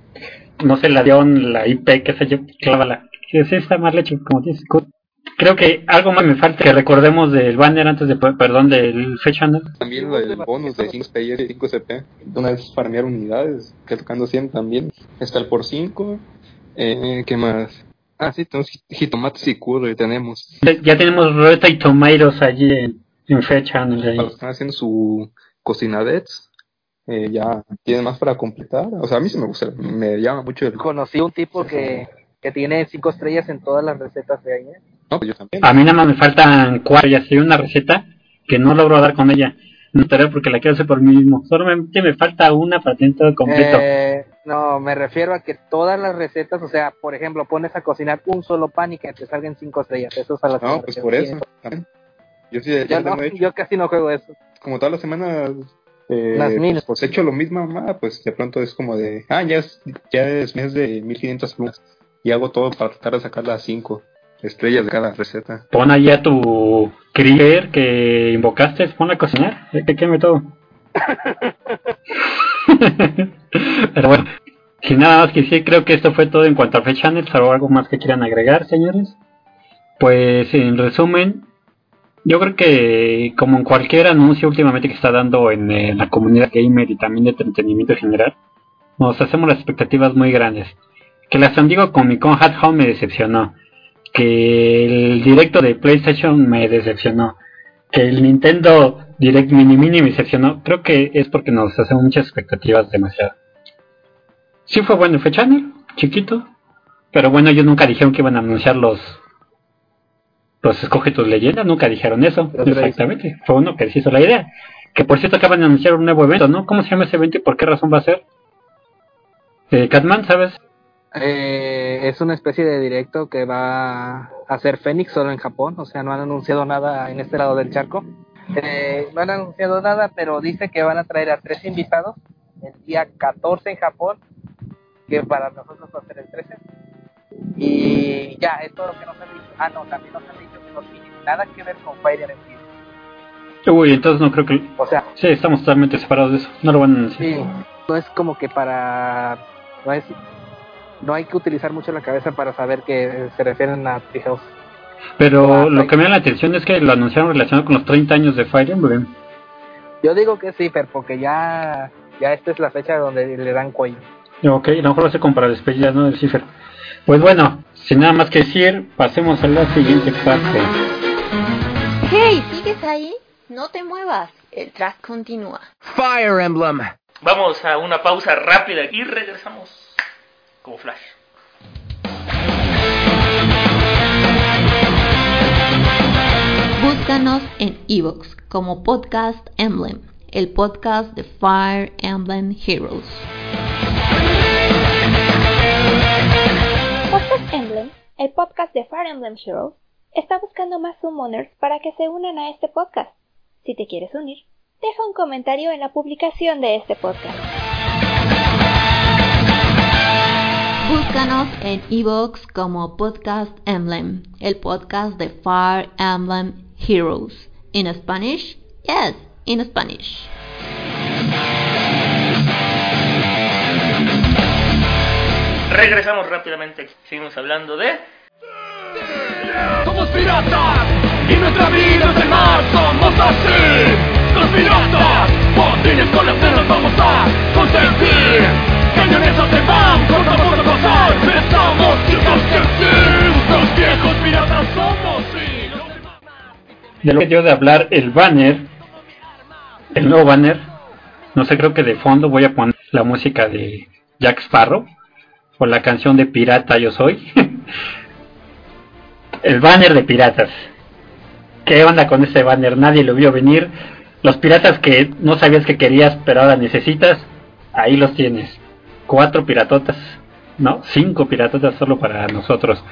No sé, la dion, la IP, qué sé yo, clávala. Que sí está mal hecho, como dices. Kurt. Creo que algo más me falta que recordemos del banner antes de. Perdón, del fecha. También del bonus de 5 PS y 5 CP. Una vez farmear unidades, que tocando 100 también. Está el por 5. Eh, ¿Qué más? Ah, sí, tenemos jit- jitomates y curry, tenemos. Ya tenemos Rota y Tomatoes allí en, en fecha. los que están haciendo su cocinadets, eh, ya tienen más para completar. O sea, a mí sí me gusta, me llama mucho el... Conocí un tipo que, que tiene cinco estrellas en todas las recetas de ahí. ¿eh? No, pues yo también. A mí nada más me faltan cuatro y así una receta que no logro dar con ella. No te porque la quiero hacer por mí mismo. Solamente me falta una para tener todo completo. Eh, no, me refiero a que todas las recetas, o sea, por ejemplo, pones a cocinar un solo pan y que te salgan cinco estrellas. Eso es a las No, pues por eso. también. Yo sí, Yo, ya no, hecho. yo casi no juego eso. Como todas las semanas, eh, Las mil. pues he hecho lo mismo, mamá, pues de pronto es como de, ah, ya es, ya es mes de 1500 plumas. Y hago todo para tratar de sacar las 5 estrellas de cada receta. Pon allí a tu creeper que invocaste, ponla a cocinar, eh, que queme todo. Pero bueno, sin nada más que decir, creo que esto fue todo en cuanto a o algo más que quieran agregar, señores. Pues en resumen, yo creo que como en cualquier anuncio últimamente que está dando en eh, la comunidad gamer y también de entretenimiento en general, nos hacemos las expectativas muy grandes. Que la San Diego Comic Con Hat Home me decepcionó. Que el directo de PlayStation me decepcionó. Que el Nintendo Direct Mini Mini me decepcionó. Creo que es porque nos hacemos muchas expectativas demasiado. Sí fue bueno, fue channel, chiquito. Pero bueno, ellos nunca dijeron que iban a anunciar los... Los escoge tus leyendas, nunca dijeron eso. Exactamente. Fue uno que les hizo la idea. Que por cierto acaban de anunciar un nuevo evento, ¿no? ¿Cómo se llama ese evento y por qué razón va a ser? Eh, Catman, ¿sabes? Eh, es una especie de directo que va a hacer Fénix solo en Japón, o sea, no han anunciado nada en este lado del charco. Eh, no han anunciado nada, pero dice que van a traer a tres invitados el día 14 en Japón, que para nosotros va a ser el 13. Y ya, es todo lo que nos han dicho. Ah, no, también nos han dicho que no tiene nada que ver con Fire Emblem. Uy, entonces no creo que... O sea, Sí, estamos totalmente separados de eso. No lo van a anunciar. sí, no es como que para... No, es, no hay que utilizar mucho la cabeza para saber que se refieren a Treehouse. Pero Ah, lo que me da la atención es que lo anunciaron relacionado con los 30 años de Fire Emblem. Yo digo que sí, pero porque ya, ya esta es la fecha donde le dan cuello. Ok, a lo mejor a ser como para la despedida, ¿no? Del Cipher. Pues bueno, sin nada más que decir, pasemos a la siguiente parte. Hey, ¿sigues ahí? No te muevas. El track continúa. Fire Emblem. Vamos a una pausa rápida y regresamos como flash. Búscanos en Evox como Podcast Emblem, el podcast de Fire Emblem Heroes. Emblem, el podcast de Fire Emblem Heroes, está buscando más summoners para que se unan a este podcast. Si te quieres unir, deja un comentario en la publicación de este podcast. Búscanos en Evox como Podcast Emblem, el podcast de Fire Emblem Heroes. In Spanish? Yes, in Spanish. Regresamos rápidamente. Seguimos hablando de. Somos piratas y nuestra vida es el mar, somos así. Los piratas, botines con las cenas vamos a consentir. Cañones se van, corta por pasar, pensamos chicos que sí. Los viejos piratas somos sí. Los De lo que dio de hablar el banner, el nuevo banner, no sé, creo que de fondo voy a poner la música de Jack Sparrow o la canción de Pirata Yo Soy. el banner de piratas. ¿Qué onda con ese banner? Nadie lo vio venir. Los piratas que no sabías que querías, pero ahora necesitas, ahí los tienes. Cuatro piratotas, no, cinco piratotas solo para nosotros.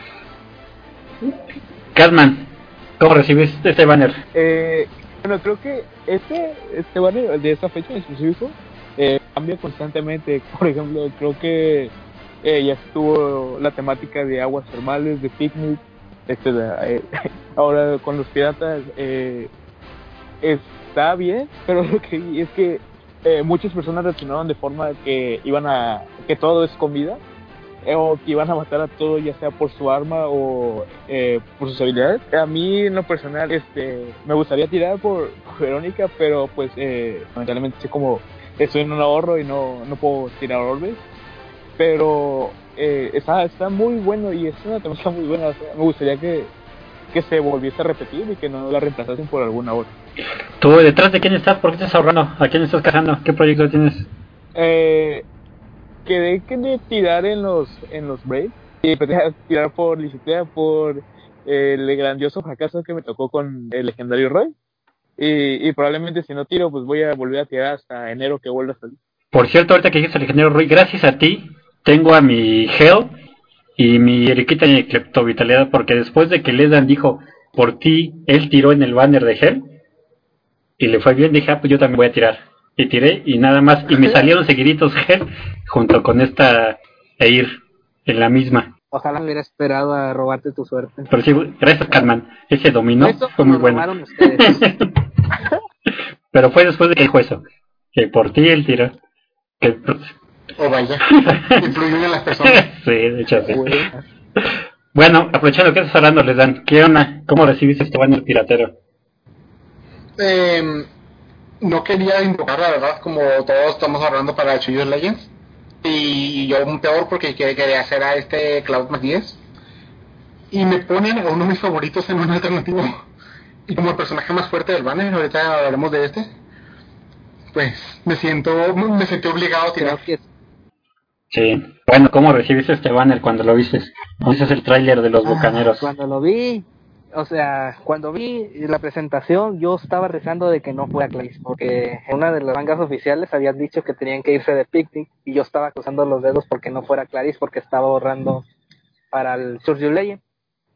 Catman, ¿cómo recibiste este banner? Eh, bueno, creo que este, este banner de esta fecha en específico eh, cambia constantemente. Por ejemplo, creo que ya estuvo la temática de aguas termales, de picnic. Este, eh, ahora con los piratas eh, está bien, pero lo que es que eh, muchas personas reaccionaron de forma que iban a que todo es comida eh, o que iban a matar a todo ya sea por su arma o por sus habilidades. A mí en lo personal este me gustaría tirar por, Verónica, pero pues lamentablemente como estoy en un ahorro y no, no puedo tirar orbes. Pero eh, está, está muy bueno y es una temática muy buena. o sea, me gustaría que, que se volviese a repetir y que no la reemplazasen por alguna otra. ¿Tú detrás de quién estás? ¿Por qué estás ahorrando? ¿A quién estás cazando? ¿Qué proyecto tienes? Eh, quedé que de tirar en los en los breaks y empecé a tirar por Licitea por eh, el grandioso fracaso que me tocó con el legendario Roy y, y probablemente si no tiro pues voy a volver a tirar hasta enero que vuelva a salir Por cierto, ahorita que dijiste el ingeniero Rui, gracias a ti, tengo a mi Hell y mi Eriquita y Cleptovitalidad, porque después de que Ledan dijo, por ti, él tiró en el banner de Hell, y le fue bien, dije, ah, pues yo también voy a tirar. Y tiré, y nada más, y me salieron seguiditos Hell, junto con esta Eir, en la misma. Ojalá hubiera esperado a robarte tu suerte. Pero sí, gracias Catman, ese dominó, Eso fue me muy bueno. Pero fue después de que dijo eso, que por ti él tiró. Que, O vaya, influyen en las personas. sí, de hecho sí. Bueno, aprovechando que estás hablando, les dan, ¿qué onda? ¿Cómo recibiste este banner piratero? Eh, no quería invocar, la verdad, como todos estamos hablando para Chillos Legends. Y yo un peor porque que- quería hacer a este Cloud más 10. Y me ponen a uno de mis favoritos en un alternativo. Y como el personaje más fuerte del banner, ahorita hablaremos de este. Pues me siento, me sentí obligado a tirar. Creo que Sí. Bueno, ¿cómo recibiste este banner cuando lo viste? ¿Viste el tráiler de los bucaneros? Cuando lo vi, o sea, cuando vi la presentación, yo estaba rezando de que no fuera Clays, porque en una de las mangas oficiales habían dicho que tenían que irse de picnic y yo estaba cruzando los dedos porque no fuera Clarice, porque estaba ahorrando para el Surgeon Legend.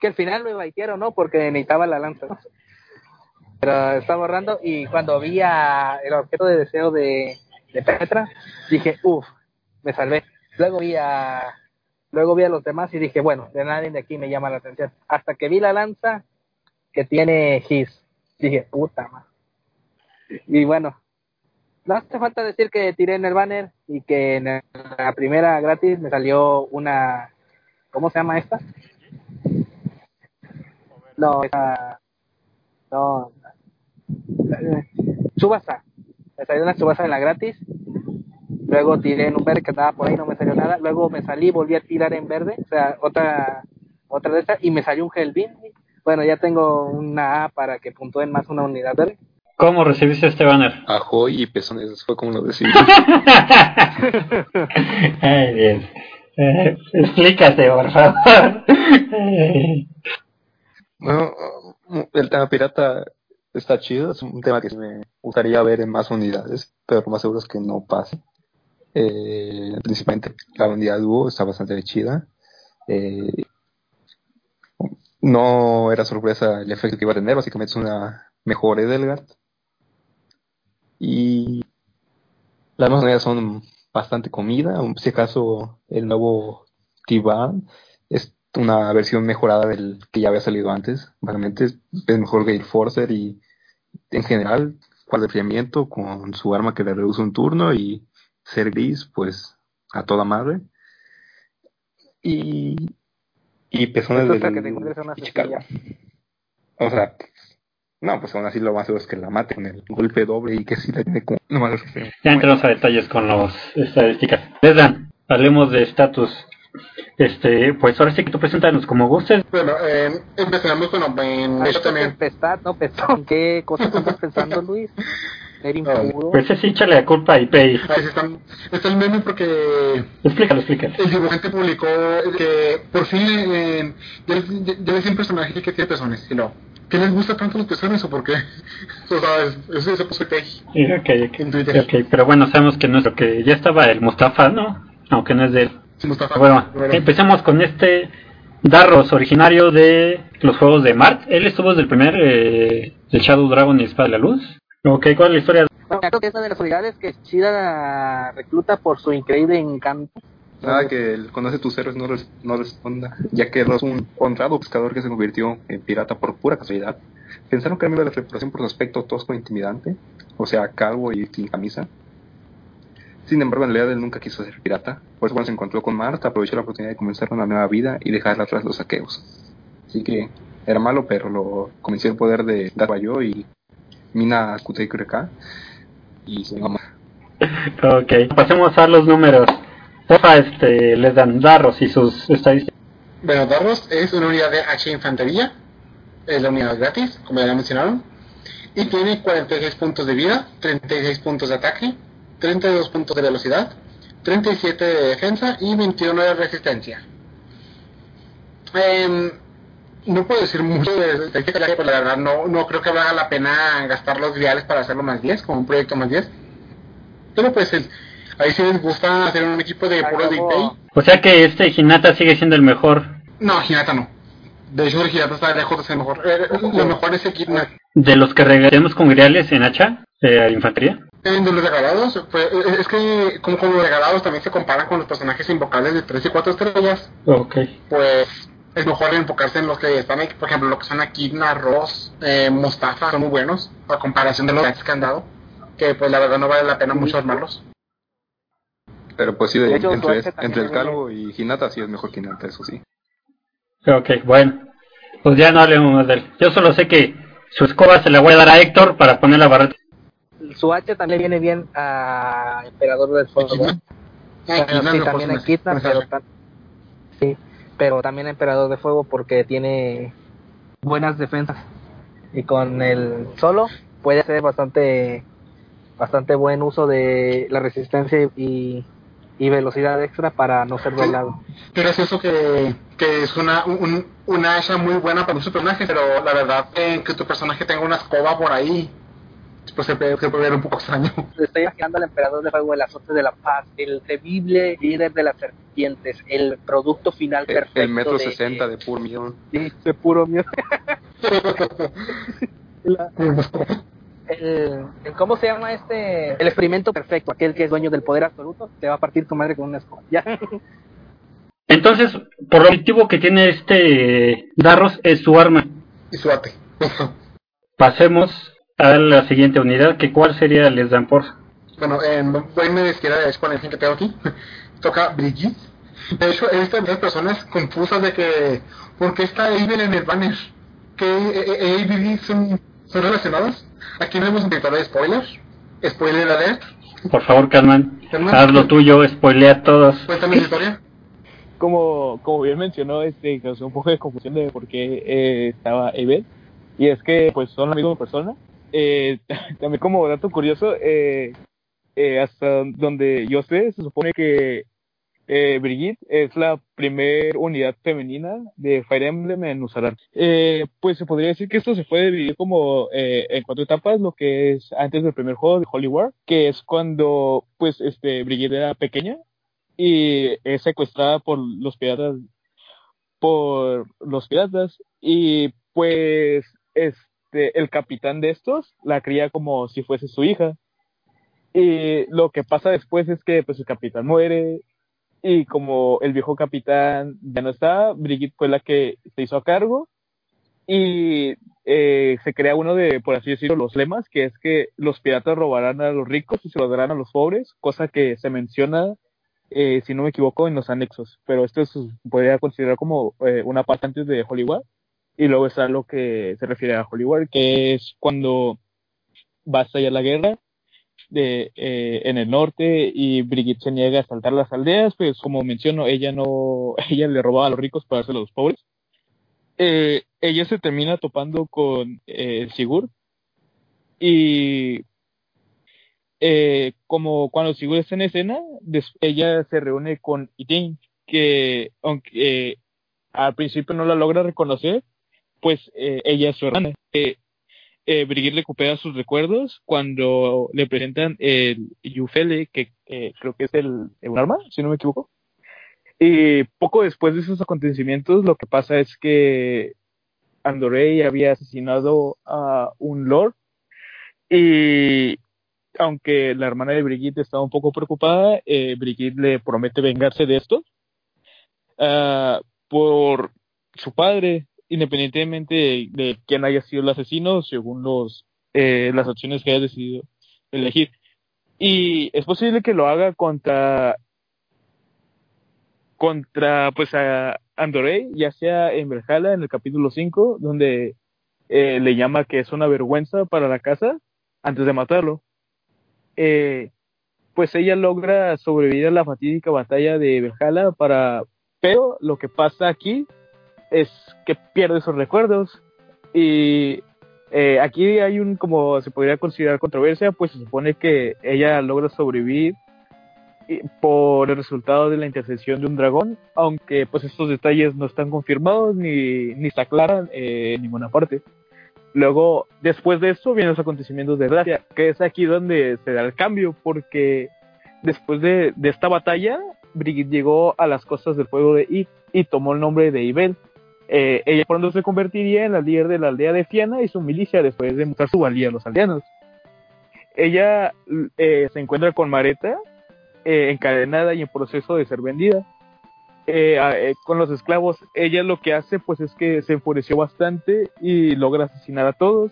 Que al final me baitearon, ¿no? Porque necesitaba la lanza, ¿no? Pero estaba ahorrando y cuando vi a el objeto de deseo de, de Petra, dije, uff, me salvé. Luego vi a luego vi a los demás y dije, bueno, de nadie de aquí me llama la atención. Hasta que vi la lanza que tiene His, dije, puta madre. Y bueno, no hace falta decir que tiré en el banner y que en la primera gratis me salió una, ¿cómo se llama esta? No, esa, no, Subasa. Me salió una Subasa en la gratis luego tiré en un verde que estaba por ahí, no me salió nada, luego me salí, volví a tirar en verde, o sea, otra otra de estas, y me salió un Hellbeam. Bueno, ya tengo una A para que puntúen más una unidad verde. ¿Cómo recibiste este banner? Ajoy y pezones, fue como lo decidí. Ay, Dios. Eh, explícate, por favor. bueno, el tema pirata está chido, es un tema que me gustaría ver en más unidades, pero lo más seguro es que no pase. Eh, principalmente la unidad dúo está bastante chida. Eh, no era sorpresa el efecto que iba a tener, básicamente es una mejor Edelgard. Y las demás unidades son bastante comida, si acaso el nuevo Tiban es una versión mejorada del que ya había salido antes, realmente es, mejor Gale Forcer y en general enfriamiento con su arma que le reduce un turno y ser gris, pues a toda madre. Y, y personas de Chicago. O sea, no, pues aún así lo más seguro es que la mate con el golpe doble y que sí la tiene como... No más ya entramos a detalles con las estadísticas. Les dan, hablemos de estatus. Este, pues ahora sí que tú presentarnos como gustes. Bueno, eh, empezamos, bueno, en eso también. Empezar, no, perdón, ¿qué cosas estás pensando, Luis? Pues sí, échale la culpa a IPI. Está, está el meme porque... Explícalo, explícalo. El dibujante publicó que por fin eh, ya, ya, ya ves un personaje que tiene pezones y no. ¿Qué les gusta tanto los pezones o por qué? o sea, eso se puso IPI. Okay, okay. ok, pero bueno, sabemos que nuestro que ya estaba el Mustafa, ¿no? Aunque no es de él. Sí, Mustafa. Bueno, bueno, empecemos con este Darros, originario de los juegos de Mart. Él estuvo desde el primer eh, de Shadow Dragon y Espada de la Luz. Ok, ¿cuál es la historia? Bueno, creo que es una de las unidades que Chida recluta por su increíble encanto. Nada que el conoce tus héroes no, res, no responda, ya que es un honrado pescador que se convirtió en pirata por pura casualidad. Pensaron que era de la reputación por su aspecto tosco e intimidante, o sea, calvo y sin camisa. Sin embargo, en realidad él nunca quiso ser pirata, por eso cuando se encontró con Marta aprovechó la oportunidad de comenzar una nueva vida y dejar atrás los saqueos. Así que era malo, pero lo convenció el poder de Darbayo y Mina Kutekureka y su mamá. Ok, pasemos a los números. Porfa, este, les dan Darros y sus estadísticas. Bueno, Darros es una unidad de H infantería, es la unidad gratis, como ya mencionaron, y tiene 46 puntos de vida, 36 puntos de ataque, 32 puntos de velocidad, 37 de defensa y 21 de resistencia. Eh, no puedo decir mucho de este pero la verdad no, no creo que valga la pena gastar los viales para hacerlo más 10, como un proyecto más 10. Pero pues el, ahí sí les gusta hacer un equipo de puro detail. O sea que este Hinata sigue siendo el mejor. No, Hinata no. De hecho, el Hinata está lejos de ser mejor. Eh, lo mejor es equipo. ¿De los que regalemos con griales en hacha? ¿De infantería? de los regalados, pues, es que como con los regalados también se comparan con los personajes invocables de 3 y 4 estrellas. Ok. Pues es mejor enfocarse en los que están ahí, por ejemplo, lo que son aquí Ross, eh, Mustafa, son muy buenos, a comparación de los que han dado, que pues la verdad no vale la pena mucho armarlos. Pero pues sí, de, entre, entre, el calvo y Hinata sí es mejor que Hinata, eso sí. Ok, bueno, pues ya no hablemos más de él. Yo solo sé que su escoba se la voy a dar a Héctor para poner la barreta. Su H también viene bien a Emperador del Fuego. Ah, sí, también a Kitna, pero sí pero también Emperador de Fuego porque tiene buenas defensas y con el solo puede hacer bastante bastante buen uso de la resistencia y, y velocidad extra para no ser doblado. Pero es eso que, que es una, un, una muy buena para un personaje, pero la verdad eh, que tu personaje tenga una escoba por ahí, pues se puede, se puede ver un poco extraño. Le estoy imaginando al emperador de fuego, el azote de la paz, el temible líder de las serpientes, el producto final El, perfecto. el metro de- sesenta de puro millón. Sí, de puro miedo. La- el, el- ¿Cómo se llama este? El experimento perfecto, aquel que es dueño del poder absoluto, te va a partir tu madre con una escoba. Ya. Entonces, por lo objetivo que tiene este Darros es su arma. y suerte. Pasemos a la siguiente unidad, que cuál sería Les Damport. bueno, eh, voy a me izquierda de con el que tengo aquí. Toca Brigitte. De hecho, he visto a muchas personas confusas de que, ¿por qué está Eivir en el banner? ¿Que y Brigitte son, son relacionadas? Aquí no hemos intentado de spoilers. Spoiler alert. Por favor, Carmen, Carmen. haz lo tuyo, spoilea a todos. Cuéntame la historia. como, como bien mencionó, este causó un poco de confusión de por qué eh, estaba Evel. Y es que pues son la misma persona. Eh, también como dato curioso, eh, eh, hasta donde yo sé, se supone que eh, Brigitte es la primer unidad femenina de Fire Emblem en usar eh, Pues se podría decir que esto se puede dividir como eh, en cuatro etapas, lo que es antes del primer juego de Holy War, que es cuando pues este Brigitte era pequeña y es secuestrada por los piratas por los piratas y pues este el capitán de estos la cría como si fuese su hija y lo que pasa después es que pues el capitán muere y como el viejo capitán ya no está Brigitte fue la que se hizo a cargo y eh, se crea uno de por así decirlo los lemas que es que los piratas robarán a los ricos y se los darán a los pobres cosa que se menciona eh, si no me equivoco, en los anexos. Pero esto se podría considerar como eh, una parte antes de Hollywood. Y luego está lo que se refiere a Hollywood, que es cuando va a estallar la guerra eh, en el norte y Brigitte se niega a saltar las aldeas, pues como menciono, ella no, ella le robaba a los ricos para dárselo a los pobres. Eh, ella se termina topando con eh, Sigurd y eh, como cuando Sigurd está en escena, ella se reúne con Itin, que aunque al principio no la logra reconocer, pues eh, ella es su hermana. Eh, eh, Brigitte recupera sus recuerdos cuando le presentan el Yufele, que creo que es el, un arma, si no me equivoco. Y poco después de esos acontecimientos, lo que pasa es que Andorey había asesinado a un lord y aunque la hermana de Brigitte estaba un poco preocupada, Brigitte le promete vengarse de esto ah, por su padre, independientemente de, quién haya sido el asesino, según los eh, las opciones que haya decidido elegir. Y es posible que lo haga contra contra pues a Andorey, ya sea en Valhalla en el capítulo 5, donde eh, le llama que es una vergüenza para la casa antes de matarlo eh, pues ella logra sobrevivir a la fatídica batalla de Valhalla para pero lo que pasa aquí es que pierde sus recuerdos y eh, aquí hay un como se podría considerar controversia pues se supone que ella logra sobrevivir por el resultado de la intercesión de un dragón aunque pues estos detalles no están confirmados ni, ni se aclaran eh, en ninguna parte Luego, después de esto, vienen los acontecimientos de Gracia, que es aquí donde se da el cambio, porque después de, de esta batalla, Brigitte llegó a las costas del fuego de Id y tomó el nombre de Ibel. Eh, ella pronto se convertiría en la líder de la aldea de Fiana y su milicia después de mostrar su valía a los aldeanos. Ella eh, se encuentra con Mareta, eh, encadenada y en proceso de ser vendida. Eh, eh, con los esclavos, ella lo que hace pues es que se enfureció bastante y logra asesinar a todos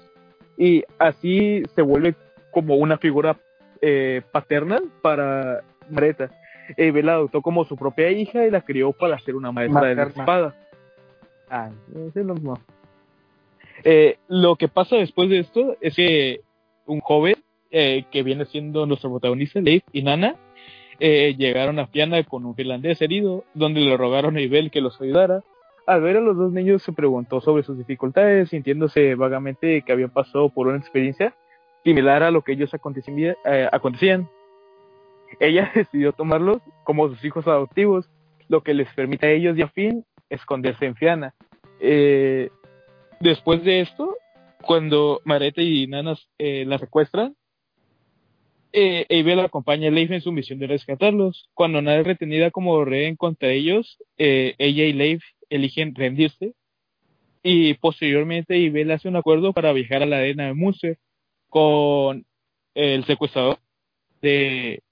y así se vuelve como una figura eh, paternal para Mareta. Eve la adoptó como su propia hija y la crió para ser una maestra de la espada. Ah, es lo mismo. Eh, lo que pasa después de esto es que un joven eh, que viene siendo nuestro protagonista, Leif y Nana, eh, llegaron a Fiana con un finlandés herido, donde le rogaron a Ibel que los ayudara. Al ver a los dos niños se preguntó sobre sus dificultades, sintiéndose vagamente que habían pasado por una experiencia similar a lo que ellos eh, acontecían. ella decidió tomarlos como sus hijos adoptivos, lo que les permite a ellos y a Finn esconderse en Fiana. Eh, después de esto, cuando Mareta y Nana eh, la secuestran, eh, Abel acompaña a Leif en su misión de rescatarlos. Cuando Nana es retenida como rehén contra ellos, eh, ella y Leif eligen rendirse. Y posteriormente Abel hace un acuerdo para viajar a la arena de Munster con el secuestrador de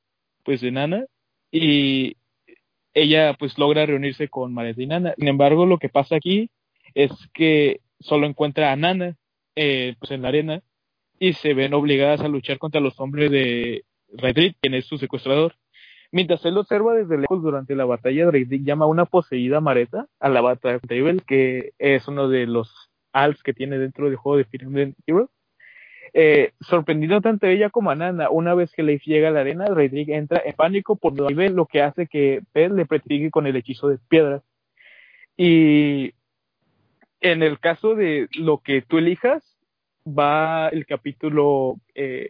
pues de Nana y ella pues logra reunirse con Mareta y Nana. Sin embargo, lo que pasa aquí es que solo encuentra a Nana eh, pues en la arena y se ven obligadas a luchar contra los hombres de Redrick, quien es su secuestrador. Mientras él observa desde lejos durante la batalla, Redrick llama a una poseída Mareta a la batalla de que es uno de los alts que tiene dentro del juego de Fire Emblem Heroes. Eh, sorprendido tanto ella como a Nana, una vez que Leif llega a la arena, Redrick entra en pánico por ve lo que hace que Bell le prestigie con el hechizo de piedra. Y en el caso de lo que tú elijas, va el capítulo eh,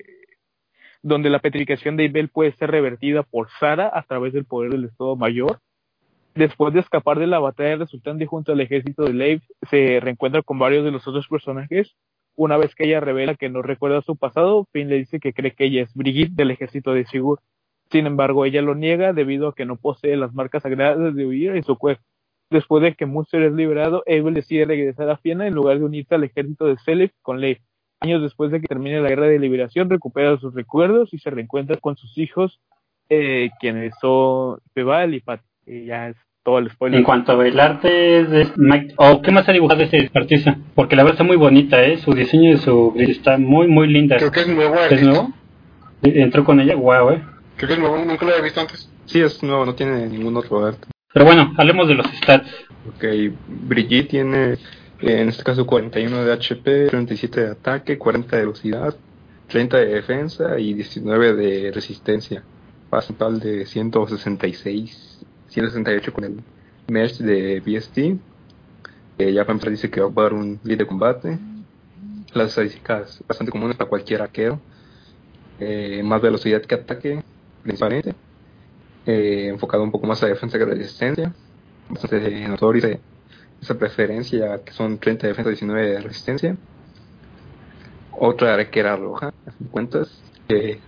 donde la petrificación de Ibel puede ser revertida por Sara a través del poder del Estado Mayor. Después de escapar de la batalla resultante junto al ejército de Leif, se reencuentra con varios de los otros personajes. Una vez que ella revela que no recuerda su pasado, Finn le dice que cree que ella es Brigitte del ejército de Sigurd. Sin embargo, ella lo niega debido a que no posee las marcas sagradas de huir en su cuerpo. Después de que Munster es liberado, Abel decide regresar a Fiena en lugar de unirse al ejército de Selef con Leif. Años después de que termine la guerra de liberación, recupera sus recuerdos y se reencuentra con sus hijos, eh, quienes son Pebal y Pat. Es todo el spoiler. En cuanto al arte de Mike, ¿o qué más ha dibujado este artista? Porque la verdad está muy bonita, ¿eh? Su diseño de su gris está muy, muy linda. Creo que es nuevo. ¿Es nuevo? Entró con ella, guau, ¿eh? Creo que es nuevo, nunca lo había visto antes. Sí, es nuevo, no tiene ningún otro arte. Pero bueno, hablemos de los stats. Ok, Brigitte tiene en este caso 41 de HP, 37 de ataque, 40 de velocidad, 30 de defensa y 19 de resistencia. Pasa un total de 166, 168 con el merge de BST. Ya para empezar dice que va a dar un lead de combate. Las estadísticas bastante comunes para cualquier arquero. Eh, más velocidad que ataque, principalmente. Eh, enfocado un poco más a defensa que resistencia. Bastante notorio esa preferencia, que son 30 de defensa, 19 de resistencia. Otra arquera roja, a cuentas, que,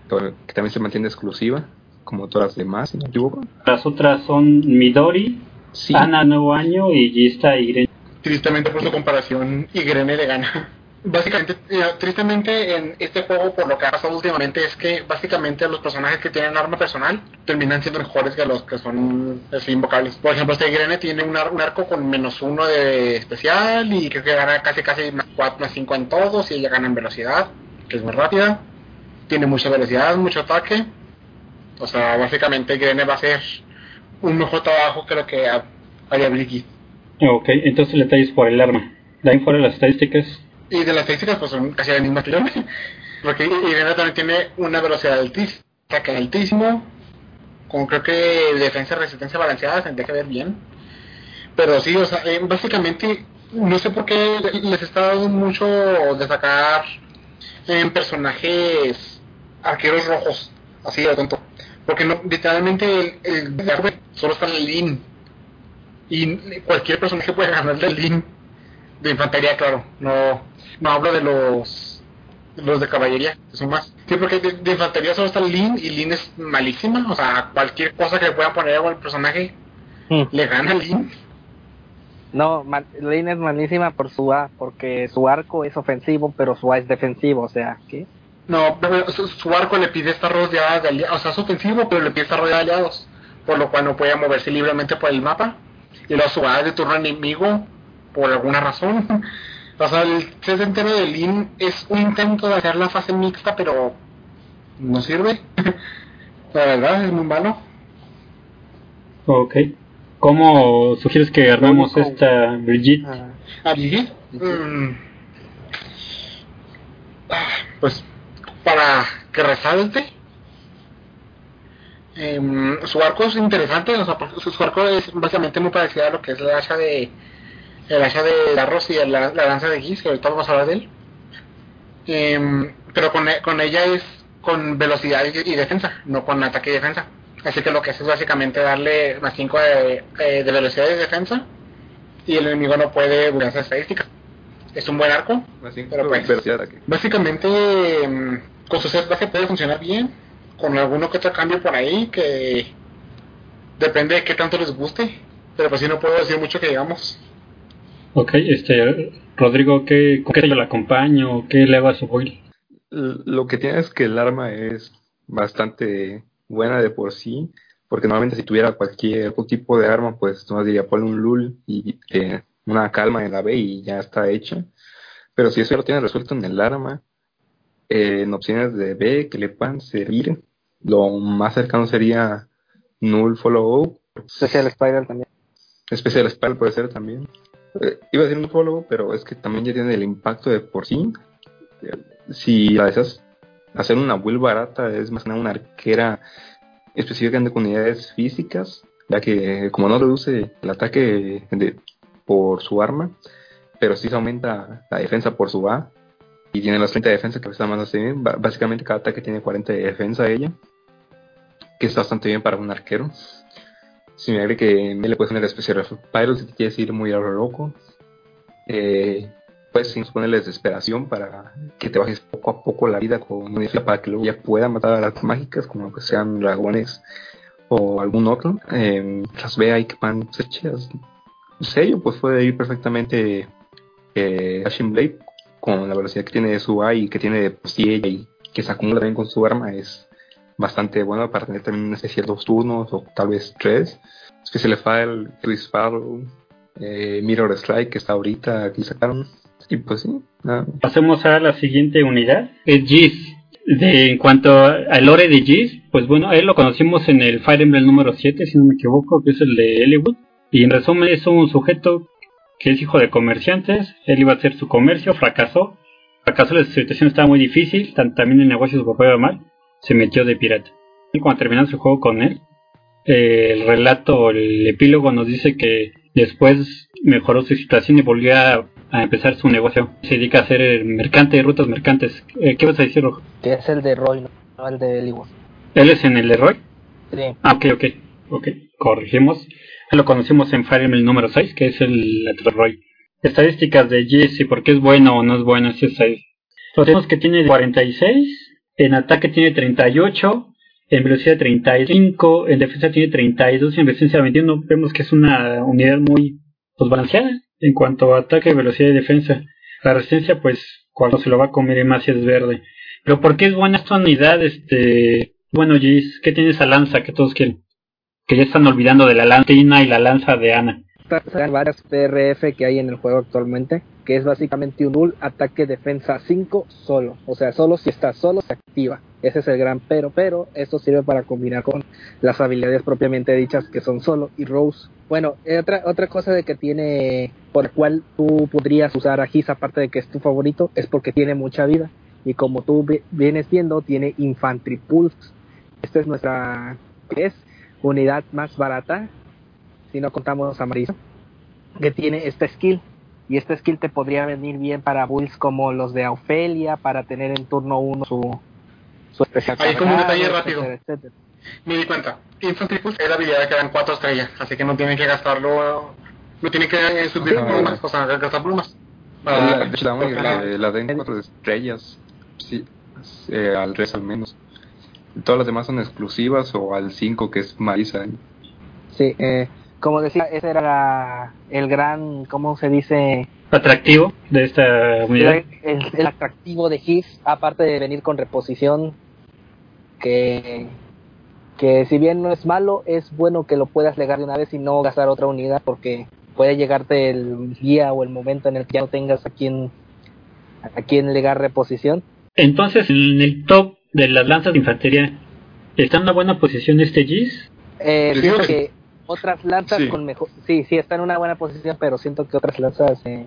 que, también se mantiene exclusiva, como todas las demás, si no me equivoco. Las otras son Midori, sí. Ana Nuevo Año y Gista Irene. Tristemente por su comparación, Irene le gana. Básicamente, tristemente en este juego, por lo que ha pasado últimamente, es que básicamente los personajes que tienen arma personal terminan siendo mejores que los que son así, invocables. Por ejemplo, este Irene tiene un, ar un, arco con menos uno de especial y creo que gana casi casi más 4 más 5 en todos y ella gana en velocidad, que es muy rápida. Tiene mucha velocidad, mucho ataque. O sea, básicamente Irene va a ser un mejor trabajo que lo que haría Brigitte. Ok, entonces le talles por el arma. De ahí fuera las estadísticas. Y de las estadísticas, pues son casi las mismas que yo. Porque Irene también tiene una velocidad altísima, ataque altísimo, con creo que defensa y resistencia balanceada, tendría que ver bien. Pero sí, o sea, eh, básicamente, no sé por qué les está dando mucho de sacar en personajes arqueros rojos, así de tonto. Porque no, literalmente el, el solo está en el lean. Y cualquier personaje puede ganar del lean de infantería, claro. No, no hablo de los los de caballería, que son más. Sí, porque de, de, infantería solo está Lin y Lin es malísima. O sea, cualquier cosa que le puedan poner al personaje Hmm. le gana a Lin. No, Lin es malísima por su A, porque su arco es ofensivo, pero su A es defensivo, o sea, ¿qué? No, pero su, su arco le pide estar rodeada de aliados. O sea, es ofensivo, pero le pide estar rodeada de aliados. Por lo cual no puede moverse libremente por el mapa. Y luego su A es de turno enemigo, por alguna razón. O sea, el set entero de Lin es un intento de hacer la fase mixta, pero no sirve. La verdad, es muy malo. Ok. ¿Cómo sugieres que armemos esta Brigitte? Ah, ¿A Brigitte? Mm. Ah, Pues para que resalte. em, su arco es interesante, su arco es básicamente muy parecido a lo que es el hacha de el hacha de Larros y la, la lanza de Giz, que ahorita vamos a hablar de él. Em, pero con, e- con ella es con velocidad y, defensa, no con ataque y defensa. Así que lo que hace es básicamente darle más 5 de, eh, de velocidad y defensa y el enemigo no puede burlar esa estadística. Es un buen arco, Más cinco Pero pues-. Básicamente, mm, con su set base puede funcionar bien, con alguno que otro cambio por ahí que depende de qué tanto les guste, pero pues sí no puedo decir mucho que digamos. Ok, este, Rodrigo, ¿qué, ¿con qué yo la acompaño? ¿Qué le hago a su build? Lo que tiene es que el arma es bastante buena de por sí, porque normalmente si tuviera cualquier otro tipo de arma, pues no diría ponle un lul y eh, una calma en la B y ya está hecha. Pero si eso ya lo tienes resuelto en el arma, eh, en opciones de B que le puedan servir, lo más cercano sería null follow Special Spiral también. Especial Spell puede ser también. Eh, iba a decir un follow, pero es que también ya tiene el impacto de por sí. Si la deseas hacer una build barata, es más que nada una arquera específicamente con unidades físicas, ya que eh, como no reduce el ataque de, por su arma, pero sí se aumenta la defensa por su A, y tiene los 30 de que está más bien. Básicamente cada ataque tiene 40 de defensa ella, que está bastante bien para un arquero. Si me agrega que me le puedes poner especial Pyro si te quieres ir muy a lo loco. Eh, puedes incluso ponerle desesperación para que te bajes poco a poco la vida con una para que luego ya pueda matar a las mágicas, como que sean dragones o algún otro. Eh, las vea y que van hechas. Sello, pues puede ir perfectamente eh, Blade con la velocidad que tiene de su A y que tiene de ella y que se acumula también con su arma es bastante bueno para tener también de dos turnos o tal vez tres. Special File, Chris Sparrow, eh, Mirror Strike que está ahorita aquí sacaron. Y pues sí. Pasemos a la siguiente unidad, es Giz. De, en cuanto al lore de Giz, pues bueno, él lo conocimos en el Fire Emblem número 7, si no me equivoco, que es el de Hollywood. Y en resumen es un sujeto que es hijo de comerciantes, él iba a hacer su comercio, fracasó. Fracasó, la situación estaba muy difícil, también en negocios lo fue mal, se metió de pirata. Y cuando terminó su juego con él, eh, el relato, el epílogo nos dice que después mejoró su situación y volvió a, a empezar su negocio. Se dedica a ser el mercante de rutas mercantes. Eh, ¿Qué vas a decir, Rojo? Que es el de Roy, no el de Eliwood. ¿Él es en el de Roy? Sí. Ah, ok, ok, ok, corregimos. Lo conocimos en Fire Emblem número 6, que es el Roy. Estadísticas de Jesse, ¿por qué es bueno o no es bueno ese 6? Lo tenemos que tiene 46, en ataque tiene 38, en velocidad 35, en defensa tiene 32 y en resistencia 21. Vemos que es una unidad muy pues, balanceada en cuanto a ataque, velocidad y defensa. La resistencia, pues, cuando se lo va a comer más si es verde. Pero ¿por qué es buena esta unidad? Este, bueno, Gis, ¿qué tiene esa lanza que todos quieren? Que ya están olvidando de la lanza y la lanza de Ana. Varias TRF que hay en el juego actualmente, que es básicamente un null ataque defensa 5 solo. O sea, solo si está solo se activa. Ese es el gran pero, pero esto sirve para combinar con las habilidades propiamente dichas que son solo y Rose. Bueno, eh, otra otra cosa de que tiene por la cual tú podrías usar a Giz aparte de que es tu favorito es porque tiene mucha vida y como tú vi- vienes viendo tiene Infantry Pulse. Esta es nuestra es unidad más barata si no contamos a Marisa, que tiene esta skill. Y esta skill te podría venir bien para builds como los de Ofelia, para tener en turno 1 su, su especial. Ahí como un detalle rápido. etcétera, etcétera. Me di cuenta. Infantry Pulse es la habilidad que dan 4 estrellas, así que no tienen que gastarlo. No tienen que subir plumas, o sea, gastar plumas. La, de hecho, la, la den cuatro estrellas, sí, eh, al resto al menos. Todas las demás son exclusivas o al 5 que es Marisa. Sí, eh, como decía, ese era la- el gran, ¿cómo se dice? Atractivo de esta unidad. El, el- el atractivo de Higgs, aparte de venir con reposición, que, que si bien no es malo, es bueno que lo puedas legar de una vez y no gastar otra unidad, porque puede llegarte el día o el momento en el que ya no tengas a quien, a quien legar reposición. Entonces, en el top de las lanzas de infantería, ¿está en una buena posición este Gis? Eh, que- otras lanzas Sí. con mejor, sí, sí está en una buena posición, pero siento que otras lanzas eh,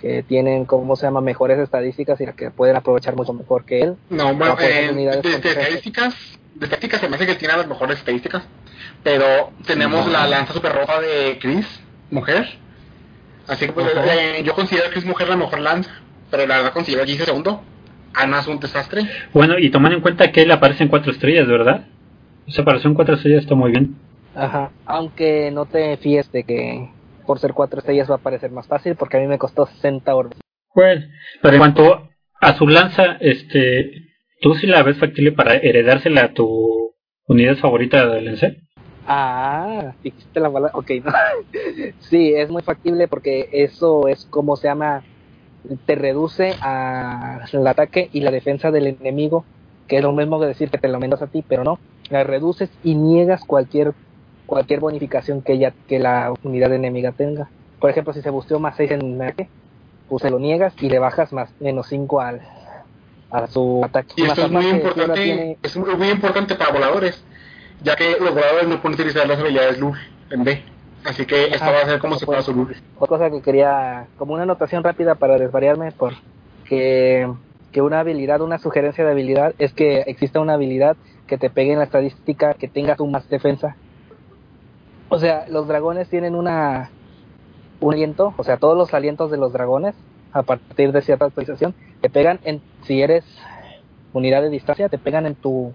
que tienen, ¿cómo se llama?, mejores estadísticas y las que pueden aprovechar mucho mejor que él. No, bueno, eh, de, estadísticas, de estadísticas se me hace que tiene las mejores estadísticas, pero tenemos la lanza super roja de Chris, mujer, así que pues eh, yo considero que es mujer la mejor lanza, pero la verdad considero que hice segundo Ana es un desastre. Bueno, y tomando en cuenta que él aparece en cuatro estrellas, ¿verdad? Esa aparición en cuatro estrellas está muy bien. Ajá. Aunque no te fíes de que por ser cuatro estrellas va a parecer más fácil, porque a mí me costó 60 orbes. Bueno, pero en cuanto a su lanza, este, ¿tú sí la ves factible para heredársela a tu unidad favorita de Lance? Ah, dijiste la palabra. Ok, no. sí, es muy factible porque eso es como se llama. Te reduce a el ataque y la defensa del enemigo, que es lo mismo que decir que te lo aumentas a ti, pero no. La reduces y niegas cualquier cualquier bonificación que ella que la unidad enemiga tenga. Por ejemplo, si se busteó más 6 en ataque, pues se lo niegas y le bajas más menos 5 al a su ataque. Y esto es muy importante, tiene- es muy, muy importante para voladores, ya que los voladores no pueden utilizar las habilidades LUL en B. Así que esto Ajá, va a ser como no si fuera su. Otra cosa que quería, como una anotación rápida para desvariarme, por que, que una habilidad, una sugerencia de habilidad es que exista una habilidad que te pegue en la estadística que tenga tú más defensa. O sea, los dragones tienen una un aliento, o sea, todos los alientos de los dragones a partir de cierta actualización te pegan en si eres unidad de distancia, te pegan en tu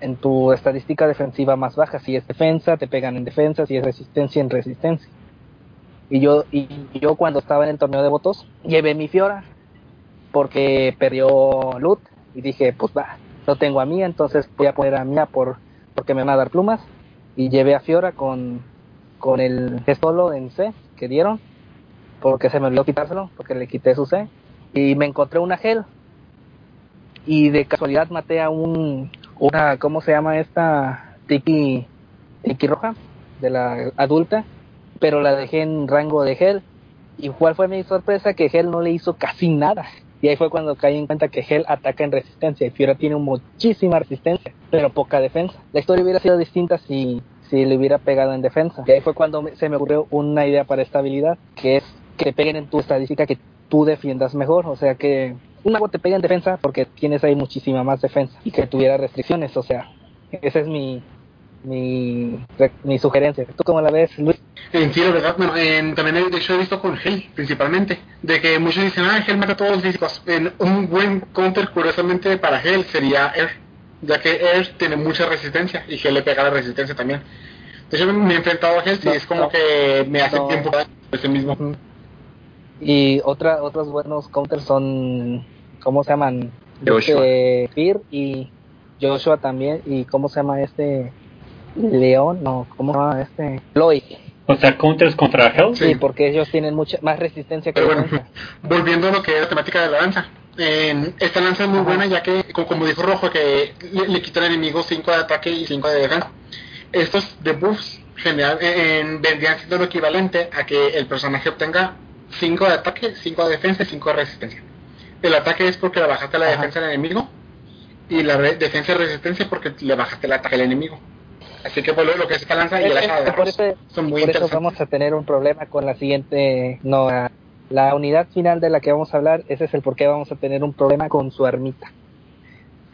en tu estadística defensiva más baja. Si es defensa, te pegan en defensa, si es resistencia, en resistencia. Y yo, y yo cuando estaba en el torneo de votos, llevé mi Fiora porque perdió loot y dije, pues va, no tengo a Mía, entonces voy a poner a Mía por, porque me van a dar plumas. Y llevé a Fiora con, con el solo en C que dieron, porque se me olvidó quitárselo, porque le quité su C. Y me encontré una gel. Y de casualidad maté a un, una, ¿cómo se llama esta? Tiki, Tiki roja, de la adulta, pero la dejé en rango de Hell. ¿Y cuál fue mi sorpresa? Que Hell no le hizo casi nada. Y ahí fue cuando caí en cuenta que Hell ataca en resistencia y Fiora tiene muchísima resistencia, pero poca defensa. La historia hubiera sido distinta si, si le hubiera pegado en defensa. Y ahí fue cuando se me ocurrió una idea para esta habilidad, que es que peguen en tu estadística que tú defiendas mejor. O sea que un mago te pega en defensa porque tienes ahí muchísima más defensa y que tuviera restricciones. O sea, esa es mi, mi, mi sugerencia. ¿Tú cómo la ves, Luis? En sí, la verdad, bueno, en- también he- de hecho he visto con Hell, principalmente, de que muchos dicen, ah, Hell mata a todos los físicos. En un buen counter, curiosamente, para Hell sería Air, ya que Air tiene mucha resistencia y Hell le pega la resistencia también. De hecho, me he enfrentado a Hell y es como no. que me hace No. tiempo ese mismo. Y otra, otros buenos counters son, ¿cómo se llaman? Joshua. Este, Fear y Joshua también. ¿Y cómo se llama este? León, no, ¿cómo se llama este? Lloyd. O sea, counters contra Hell. Sí, porque ellos tienen mucha más resistencia que Pero bueno, volviendo a lo que es la temática de la lanza. En- esta lanza es muy Ajá. buena ya que, co- como dijo Rojo, que le, le quita al enemigo 5 de ataque y 5 de defensa. Estos debuffs general, eh, en- vendrían siendo lo equivalente a que el personaje obtenga 5 de ataque, 5 de defensa y 5 de resistencia. El ataque es porque le bajaste la Ajá. defensa al enemigo y la re- defensa y resistencia porque le bajaste el ataque al enemigo. Así que por lo, lo que es esta lanza y eh, por arroz eso, son muy por eso vamos a tener un problema con la siguiente, no, la, la unidad final de la que vamos a hablar, ese es el por qué vamos a tener un problema con su ermita.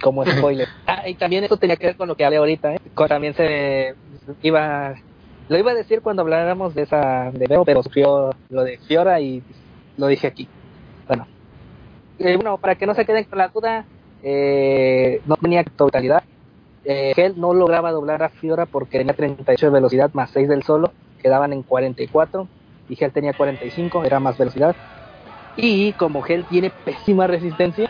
Como spoiler. ah, y también eso tenía que ver con lo que hablé ahorita, ¿eh? Con- también se iba, lo iba a decir cuando habláramos de esa, de Veo, pero sufrió lo de Fiora y lo dije aquí. Eh, bueno, para que no se queden con la duda, eh, no tenía totalidad. Eh, no lograba doblar a Fiora porque tenía 38 de velocidad más 6 del solo, quedaban en 44 y Hell tenía 45, era más velocidad. Y como Hell tiene pésima resistencia,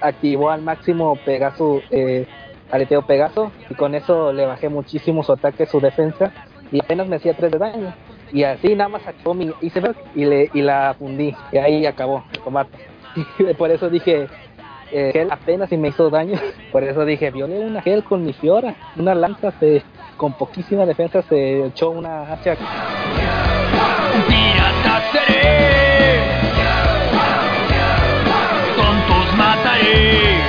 activó al máximo Pegaso, eh, aleteo Pegaso y con eso le bajé muchísimo su ataque, su defensa y apenas me hacía 3 de daño. Y así nada más acabó mi iceberg y, le, y la fundí y ahí acabó el combate. Y por eso dije, eh, Gel apenas si me hizo daño. Por eso dije, violé una Gel con mi Fiora. Una lanza se, con poquísima defensa se echó una hacha. Pirata seré, tontos mataré.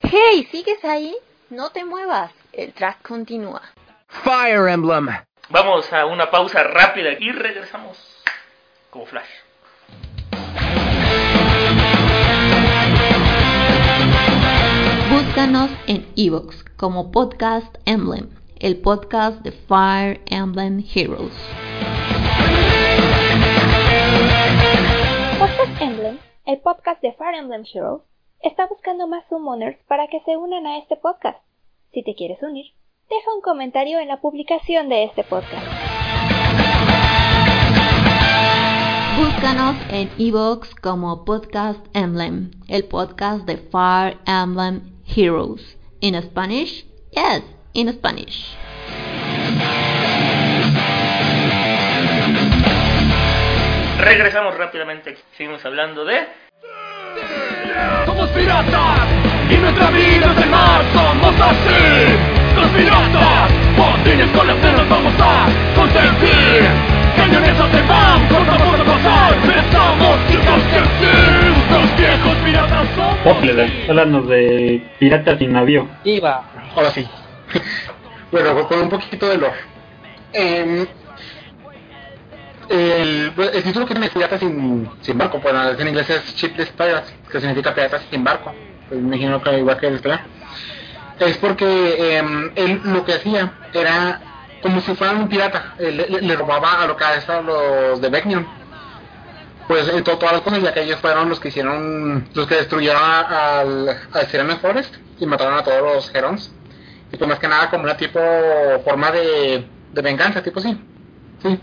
Hey, ¿sigues ahí? No te muevas. El track continúa. Fire Emblem. Vamos a una pausa rápida y regresamos como Flash. Búscanos en Evox como Podcast Emblem, el podcast de Fire Emblem Heroes. Podcast Emblem el podcast de Fire Emblem Heroes, está buscando más summoners para que se unan a este podcast. Si te quieres unir, deja un comentario en la publicación de este podcast. Búscanos en Evox como Podcast Emblem, el podcast de Fire Emblem Heroes. In Spanish? Yes, in Spanish. Regresamos rápidamente. Seguimos hablando de. Somos piratas y nuestra vida es el mar, somos así. Los piratas, botines con las cenas vamos a consentir. Cañones se van, cortamos a pasar, pensamos chicos que sí. Los viejos piratas somos. Popler, háblanos de Piratas sin Navío. Iba. Ahora sí. bueno, con un poquito de lore. Em, el, el título que tiene Piratas sin, sin barco, pues en inglés es Shipless Pirates, que significa Piratas sin barco. Pues, me imagino que igual que el español. Es porque em, él lo que hacía era como si fuera un pirata, él le, robaba a lo que a los de Vecnion. Pues en todas las cosas, ya que ellos fueron los que hicieron, los que destruyeron al, al Sirenna Forest y mataron a todos los Herons. Y pues más que nada como una tipo forma de, de venganza, tipo sí. Sí.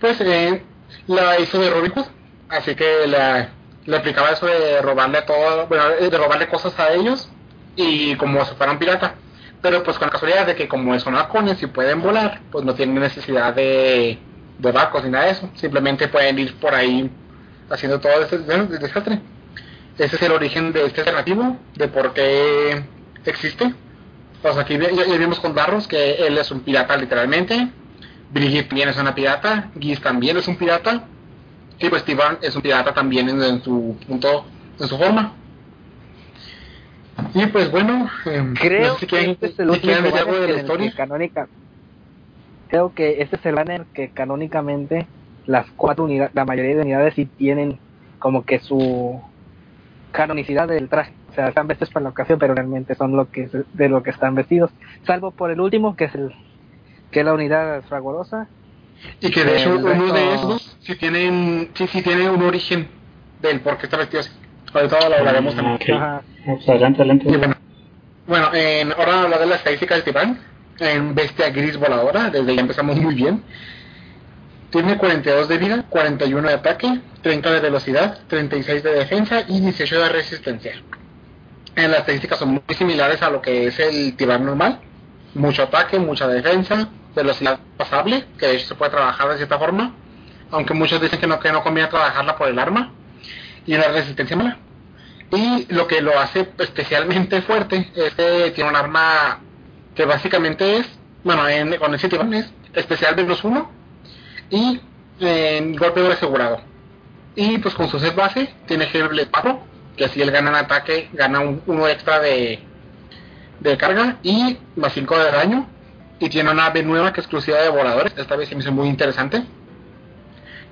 Pues eh, la hizo de Robin así que la, le aplicaba eso de robarle todo, bueno, eh, de robarle cosas a ellos y como si fueran pirata. Pero pues con la casualidad de que como son halcones y pueden volar, pues no tienen necesidad de, de barcos ni nada de eso. Simplemente pueden ir por ahí haciendo todo este des- desastre. Ese es el origen de este alternativo, de por qué existe. Pues aquí ya, vimos con Darros que él es un pirata literalmente. Brigitte también es una pirata. Giz también es un pirata. Y pues Tiban es un pirata también en su punto, en su forma. Y pues bueno, em, Creo no sé si que este es el algo banner de la en el que historia. canónica. Creo que este es el banner que canónicamente las cuatro unidades, la mayoría de unidades sí tienen como que su canonicidad del traje. O sea, están vestidos para la ocasión, pero realmente son lo que de lo que están vestidos. Salvo por el último, que es el que es la unidad fragorosa. Y que de hecho uno de esos sí tienen, sí, sí tiene un origen del por qué está vestido así. Ahorita lo hablaremos también. Ok. Ajá. Pues adelante, adelante. Y bueno, bueno en, ahora hablar de la estadística del Tibán. En bestia gris voladora, desde ya empezamos muy bien. Tiene 42 de vida, 41 de ataque, 30 de velocidad, 36 de defensa y 18 de resistencia. En las estadísticas son muy similares a lo que es el Tibán normal. Mucho ataque, mucha defensa, velocidad pasable, que de hecho se puede trabajar de cierta forma. Aunque muchos dicen que no, que no conviene trabajarla por el arma. Y una resistencia mala. Y lo que lo hace especialmente fuerte es que tiene un arma que básicamente es, bueno, en, con ese Tibán es especial menos uno y en golpe doble asegurado. Y pues con su set base tiene Hellblade 4, que así él gana en ataque, gana un, uno extra de, de carga y más 5 de daño. Y tiene una ave nueva que es exclusiva de voladores, esta vez se me hizo muy interesante.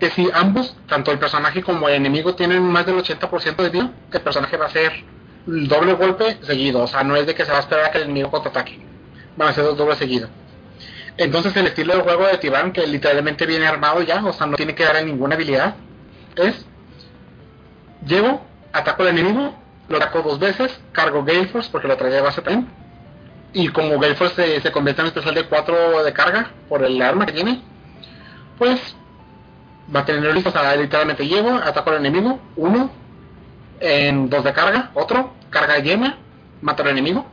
Que si ambos, tanto el personaje como el enemigo, tienen más del 80% de vida, el personaje va a hacer doble golpe seguido. O sea, no es de que se va a esperar a que el enemigo contraataque. Van a ser dos dobles seguidos. Entonces el estilo de juego de Tibán, que literalmente viene armado ya, o sea, no tiene que darle ninguna habilidad, es llego, ataco al enemigo, lo ataco dos veces, cargo Gale Force porque lo trae de base también. Y como Gale Force se, se convierte en especial de 4 de carga por el arma que tiene, pues va a tener listo, o sea, literalmente llego, ataco al enemigo, uno, en dos de carga, otro, carga llena, mato al enemigo.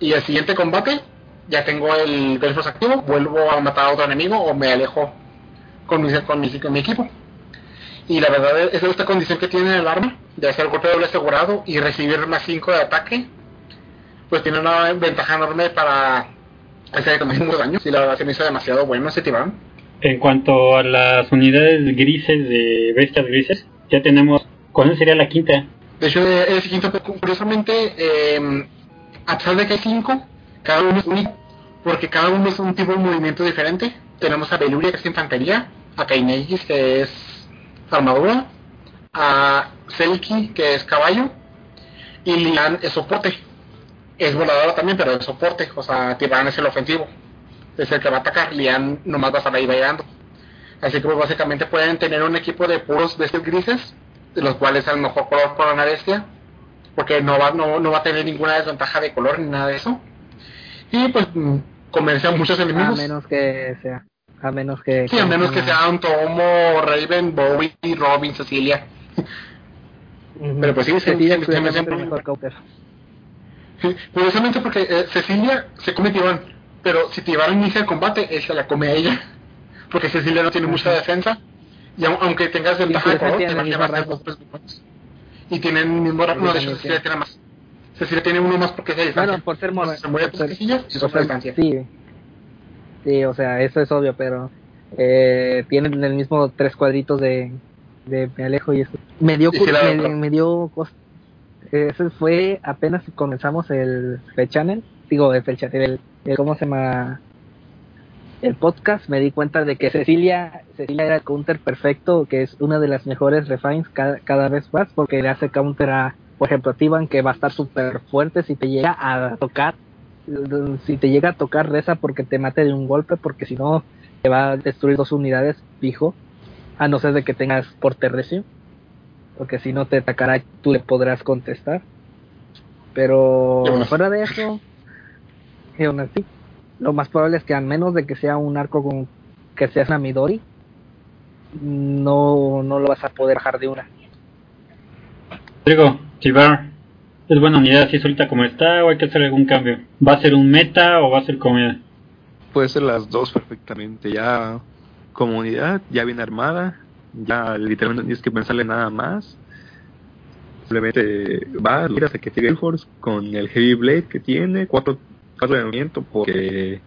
Y el siguiente combate ya tengo el Gale activo, vuelvo a matar a otro enemigo o me alejo con mi, con mi, con mi equipo. Y la verdad es esta condición que tiene el arma, de hacer golpe doble asegurado y recibir más 5 de ataque, pues tiene una ventaja enorme para hacer también daños. Y la verdad se me hizo demasiado bueno ese Tibán. En cuanto a las unidades grises de bestias grises, ya tenemos. ¿Cuándo sería la quinta? De hecho, el siguiente, curiosamente, eh, a pesar de que hay 5, cada uno es único, porque cada uno es un tipo de movimiento diferente. Tenemos a Beluria, que es infantería, a Kainegis, que es armadura, a Selki, que es caballo, y Lian es soporte. Es voladora también, pero es soporte, o sea, Tibán es el ofensivo. Es el que va a atacar, Lian nomás va a estar ahí bailando. Así que pues, básicamente pueden tener un equipo de puros bestias grises de los cuales es el mejor color para una bestia, porque no va, no, no va a tener ninguna desventaja de color ni nada de eso. Y pues convence a muchos A enemigos. menos que sea. A menos que. Sí, a menos que sea un Tomo, Raven, Bowie, Robin, Cecilia. Pero pues sí, Cecilia sí, curiosamente sí. el mejor Curiosamente porque eh, Cecilia se come Tibán, pero si Tibán inicia el combate, él se la come a ella. Porque Cecilia no tiene mucha defensa. Y au- aunque tengas ventaja de tiene te va el a llevar dos. Y tienen el mismo rango. No, de hecho, Cecilia tiene. más. Cecilia tiene uno más porque es de distancia. Bueno, por ser. Entonces, se mueve por casillas y ser- distancia. Sí. Sí, o sea, eso es obvio, pero eh, tienen el mismo tres cuadritos de, de me alejo y eso. Me dio, sí, me, dio cos- Ese fue apenas comenzamos el Channel. Digo, el el, el- ¿cómo se llama? El podcast. Me di cuenta de que Cecilia, Cecilia era el counter perfecto, que es una de las mejores refines cada, cada vez más, porque le hace counter a, por ejemplo, a Tiban, que va a estar súper fuerte si te llega a tocar. Si te llega a tocar, reza porque te mate de un golpe, porque si no, te va a destruir dos unidades fijo, a no ser de que tengas porte recio, porque si no te atacará, tú le podrás contestar. Pero fuera de eso, y aún así, lo más probable es que a menos de que sea un arco con que sea una Midori, no, no lo vas a poder bajar de una. Digo, Tibar, ¿es buena unidad así suelta como está o hay que hacer algún cambio? ¿Va a ser un meta o va a ser comida? Puede ser las dos perfectamente. Ya comunidad, ya bien armada, ya literalmente no tienes que pensarle nada más. Simplemente va, mira que tiene Force con el Heavy Blade que tiene, cuatro, cuatro de movimiento porque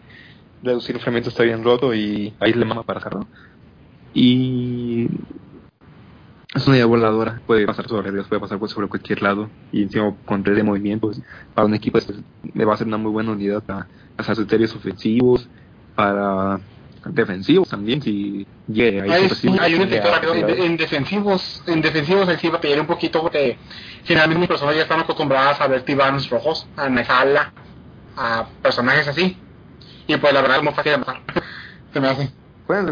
reducir el fragmento está bien roto y ahí le mama para hacerlo. Y es una idea voladora, puede pasar sobre Dios, puede pasar pues, sobre cualquier lado y encima con red de movimientos para un equipo este, me va a ser una muy buena unidad para hacer criterios ofensivos, para defensivos también si llega Hay, hay un efecto rápido en, en defensivos, en defensivos ahí sí va a pedir un poquito porque generalmente mis personas ya están acostumbradas a ver Tibans rojos, a Nejala, a personajes así. Y pues la verdad es muy fácil de matar. Se me hace.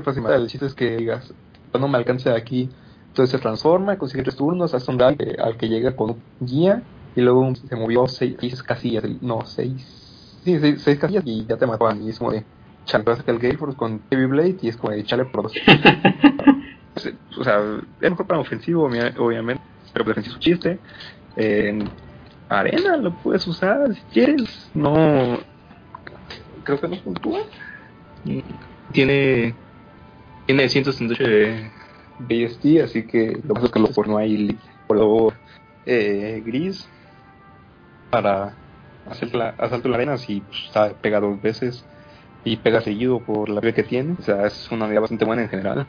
Fácil matar, el chiste es que digas, no me alcance aquí. Entonces se transforma, consigue tres turnos, hace un que- al que llega con un guía y luego se movió seis, seis casillas, no, seis, sí, seis, seis casillas y ya te mató al mismo de Chandra saca el Gale Force con Heavy Blade y es como de echarle por dos. O sea, es mejor para ofensivo, obvia- obviamente, pero defensivo es un chiste. En arena lo puedes usar si quieres, no, creo que no puntúa. Tiene tiene 168 de BST, así que lo pasa es que lo por no hay color eh, gris para hacer asalto en la arena si pues, pega dos veces y pega seguido por la vida que tiene, o sea, es una unidad bastante buena en general.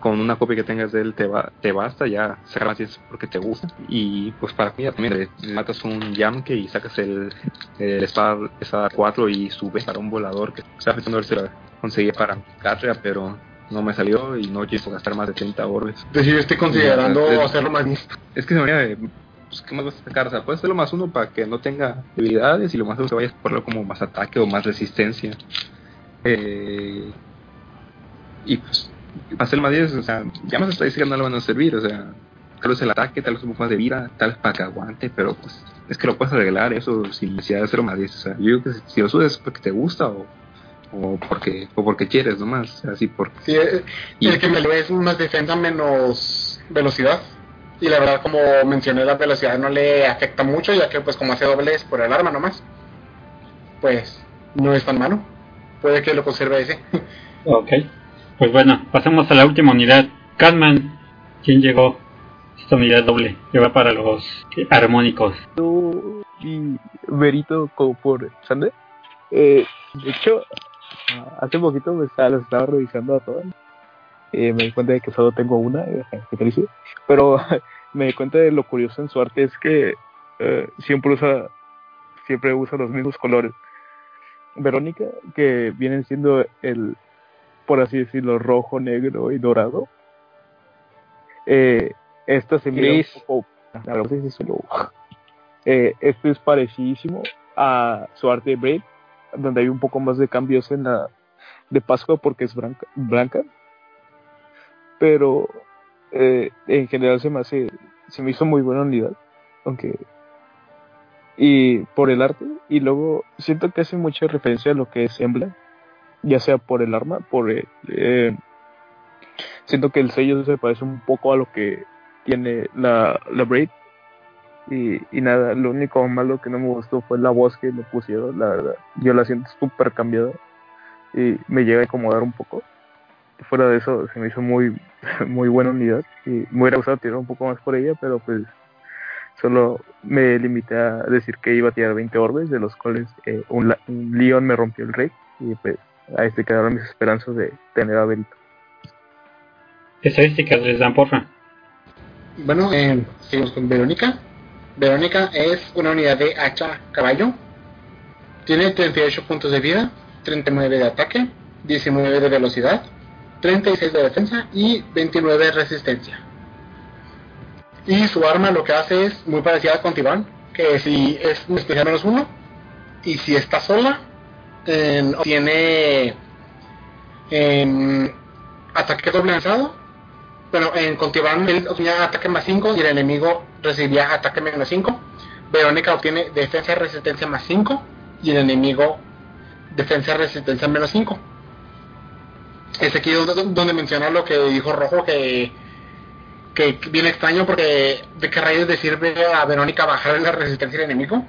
Con una copia que tengas de él te, va, te basta, ya si es porque te gusta. Y pues para comida también le matas un Yamke y sacas el, el espada, espada 4 y subes para un volador que estaba pensando ver si la conseguía para Catria, pero no me salió y no quiso gastar más de 30 orbes. Es decir, estoy considerando Ya, es- hacerlo más. Es que se me de, pues, ¿qué más vas a sacar? O sea, puedes hacerlo más uno para que no tenga debilidades y lo más uno que vayas a ponerlo como más ataque o más resistencia. Eh, y pues, hacer más 10, o sea, ya más estadísticas no le van a servir, o sea, tal vez el ataque, tal vez un poco más de vida, tal vez para que aguante, pero pues, es que lo puedes arreglar eso sin necesidad de hacer más 10. O sea, yo creo que si, si lo subes es porque te gusta o, o porque o porque quieres nomás, así porque Sí, eh, Y- el que me lo es más defensa menos velocidad. Y la verdad, como mencioné, la velocidad no le afecta mucho, ya que pues como hace doble es por el arma nomás. Pues no es tan malo. Puede que lo conserve ese. Ok. Pues bueno, pasemos a la última unidad. Catman, ¿quién llegó? Esta unidad doble, que va para los armónicos. Y Verito como por Sander. Eh, de hecho, hace poquito me estaba, estaba revisando a todas. Eh, me di cuenta de que solo tengo una, eh, qué pero me di cuenta de lo curioso en su arte es que eh, siempre usa siempre usa los mismos colores. Verónica, que vienen siendo el, por así decirlo, rojo, negro y dorado. Eh, esta se mira un poco. si solo- eh, este es parecidísimo a su arte de Brave, donde hay un poco más de cambios en la de Pascua porque es blanca, blanca. Pero eh, en general se me hace, se me hizo muy buena unidad, aunque y por el arte y luego siento que hace mucha referencia a lo que es Embla, ya sea por el arma, por el, eh, siento que el sello se parece un poco a lo que tiene la, la Braid y, y nada, lo único malo que no me gustó fue la voz que le pusieron, la verdad, yo la siento súper cambiada y me llega a incomodar un poco. Fuera de eso se me hizo muy muy buena unidad y me hubiera gustado tirar un poco más por ella pero pues solo me limité a decir que iba a tirar 20 orbes de los cuales eh, un, un Leon me rompió el rey y pues ahí se quedaron mis esperanzas de tener a Berito Estadísticas les dan, porfa. Bueno, eh, seguimos con Verónica. Verónica es una unidad de hacha caballo. Tiene 38 puntos de vida, 39 de ataque, 19 de velocidad, 36 de defensa y 29 de resistencia. Y su arma lo que hace es muy parecida con Tibán, que si es un especial menos uno, y si está sola, eh, en ataque doble lanzado bueno, en Contiban obtenía ataque más 5 y el enemigo recibía ataque menos 5. Verónica obtiene defensa resistencia más 5 y el enemigo defensa resistencia menos 5. Es aquí donde, donde menciona lo que dijo Rojo que, que viene extraño porque de qué rayos le sirve a Verónica bajar la resistencia del enemigo.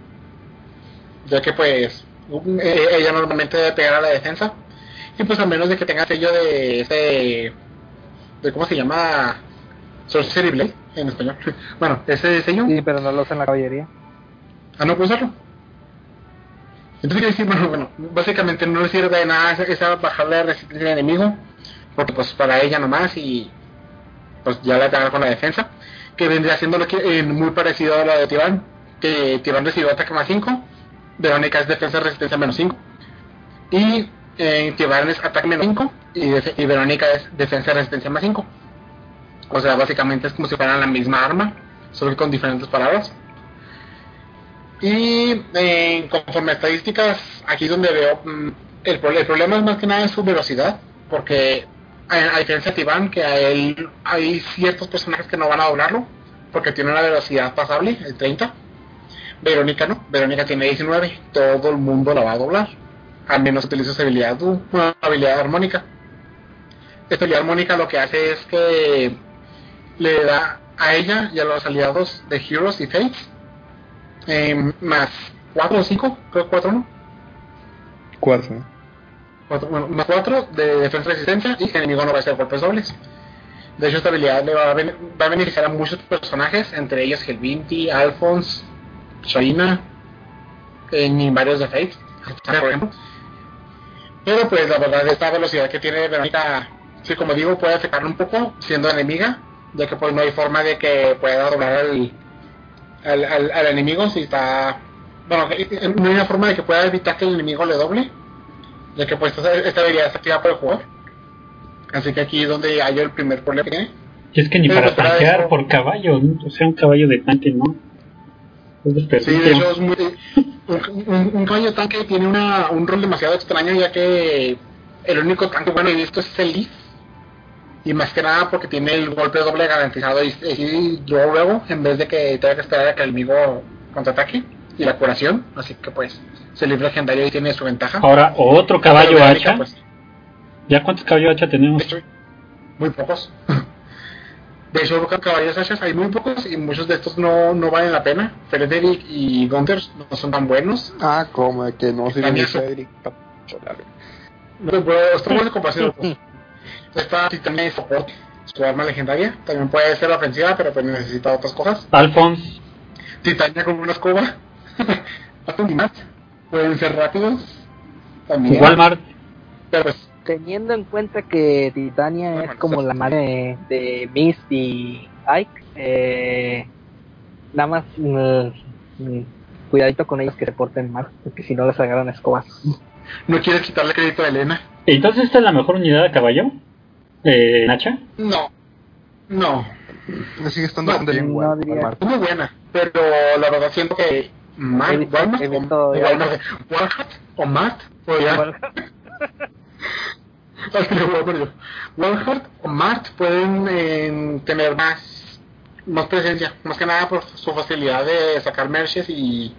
Ya que pues eh, ella normalmente debe pegar a la defensa. Y pues a menos de que tenga sello de ese de cómo se llama Sorcery Blade en español. Bueno, ese sello. Sí, pero no lo usa en la caballería. Ah, no puedo usarlo. Entonces decir, bueno, bueno, básicamente no le sirve de nada esa, esa bajarle la resistencia al enemigo, porque pues para ella nomás y pues ya la tengo con la defensa, que vendría siendo lo que eh, muy parecido a la de Tibán, que Tibán recibió ataque más 5, Verónica es defensa resistencia menos 5, y eh, Tibán es ataque menos 5 y, Verónica es defensa resistencia más 5. O sea, básicamente es como si fueran la misma arma, solo con diferentes palabras. Y eh, conforme a estadísticas, aquí donde veo mm, el, pro- el problema es más que nada su velocidad, porque a, a diferencia de Tibán, que a él hay ciertos personajes que no van a doblarlo, porque tiene una velocidad pasable, el 30. Verónica no, Verónica tiene 19, todo el mundo la va a doblar, al menos utiliza esa habilidad, una habilidad armónica. Esta habilidad armónica lo que hace es que le da a ella y a los aliados de Heroes y Fates eh, más 4 o 5, creo 4 no, Cuatro. Cuatro- bueno, más 4 de defensa y resistencia y el enemigo no va a hacer golpes dobles. De hecho, esta habilidad le va a, ben- va a beneficiar a muchos personajes, entre ellos Helvinti, Alphonse, En y varios de Fate, por ejemplo. Pero pues la verdad, esta velocidad que tiene Verónica, sí, como digo, puede afectarle un poco siendo enemiga, ya que pues no hay forma de que pueda doblar al, al, al, al enemigo si está... Bueno, que- no hay una forma de que pueda evitar que el enemigo le doble, ya que pues esta, esta habilidad está activada por el jugador. Así que aquí es donde hay el primer problema que tiene. Y es que ni Pero para tanquear por caballo, ¿no? o sea, un caballo de tanque, ¿no? Sí, de hecho es muy... Un, un- un caballo tanque tiene una, un rol demasiado extraño ya que el único tanque bueno he visto es el Leaf. Y más que nada porque tiene el golpe doble garantizado y, y luego luego en vez de que tenga que esperar a que el enemigo contraataque y la curación. Así que pues es el Leaf legendario y tiene su ventaja. Ahora, otro caballo hacha. pues, ¿Ya cuántos caballos hacha tenemos? Muy pocos. De hecho, caballos hachas hay muy pocos y muchos de estos no, no valen la pena. Frederick y Gunther no son tan buenos. Ah, como de que no sirve Frederick. No, pero estamos de comparación. pues. Esta Titania de Support, su arma legendaria, también puede ser ofensiva, pero pues necesita otras cosas. Alphonse, Titania con una escoba. Y pueden ser rápidos. También. Walmart, Pero pues, Teniendo en cuenta que Titania Bueno, es como la madre de Mist y Ike, eh, nada más mm, mm, cuidadito con ellos que se porten mal, porque si no les agarran escobas. no quieres quitarle crédito a Elena. entonces esta es la mejor unidad de caballo. Eh, Nacha. No. No. Me sigue estando No, bien, no. Es muy buena, pero la verdad siento que Matt, Walmart, o, Walmart, o Matt podría, Es que yo. Walhart o Mart pueden eh, tener más, más presencia, más que nada por su facilidad de sacar merches y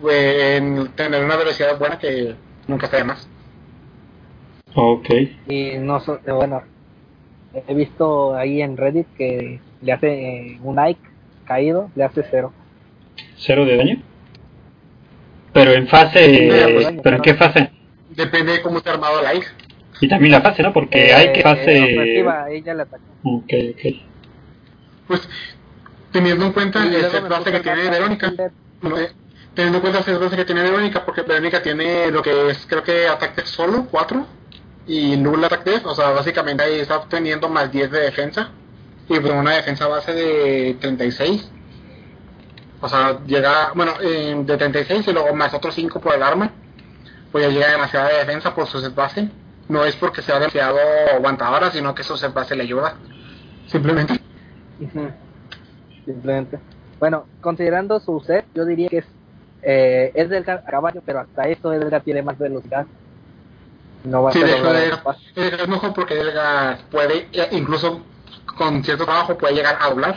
pues, tener una velocidad buena que nunca está de más. Ok. Y no, so- eh, bueno, he visto ahí en Reddit que le hace eh, un like caído, le hace cero. ¿Cero de daño? Pero en fase... Sí, ¿Pero en qué fase? Depende de cómo esté armado la IG. Y también la fase, ¿no? Porque hay que Eh, fase... ella atacó. Ok, ok. Pues teniendo en cuenta el set base que tiene Verónica, con no, eh, teniendo en cuenta el set base que tiene Verónica, porque Verónica tiene lo que es, creo que ataque solo, 4, y null attack def, o sea, básicamente ahí está obteniendo más 10 de defensa, y pues una defensa base de 36. O sea, llega, bueno, eh, de 36 y luego más otros 5 por el arma, pues ya llega demasiada defensa por su set base. No es porque sea demasiado aguantadora, sino que set base le ayuda. Simplemente. Simplemente. Bueno, considerando su set, yo diría que es eh, es del caballo, pero hasta eso Edgar tiene más velocidad. No va a Sí, ser de hecho, doble Edgar, capaz. Edgar es mejor porque Edgar puede, eh, incluso con cierto trabajo, puede llegar a doblar.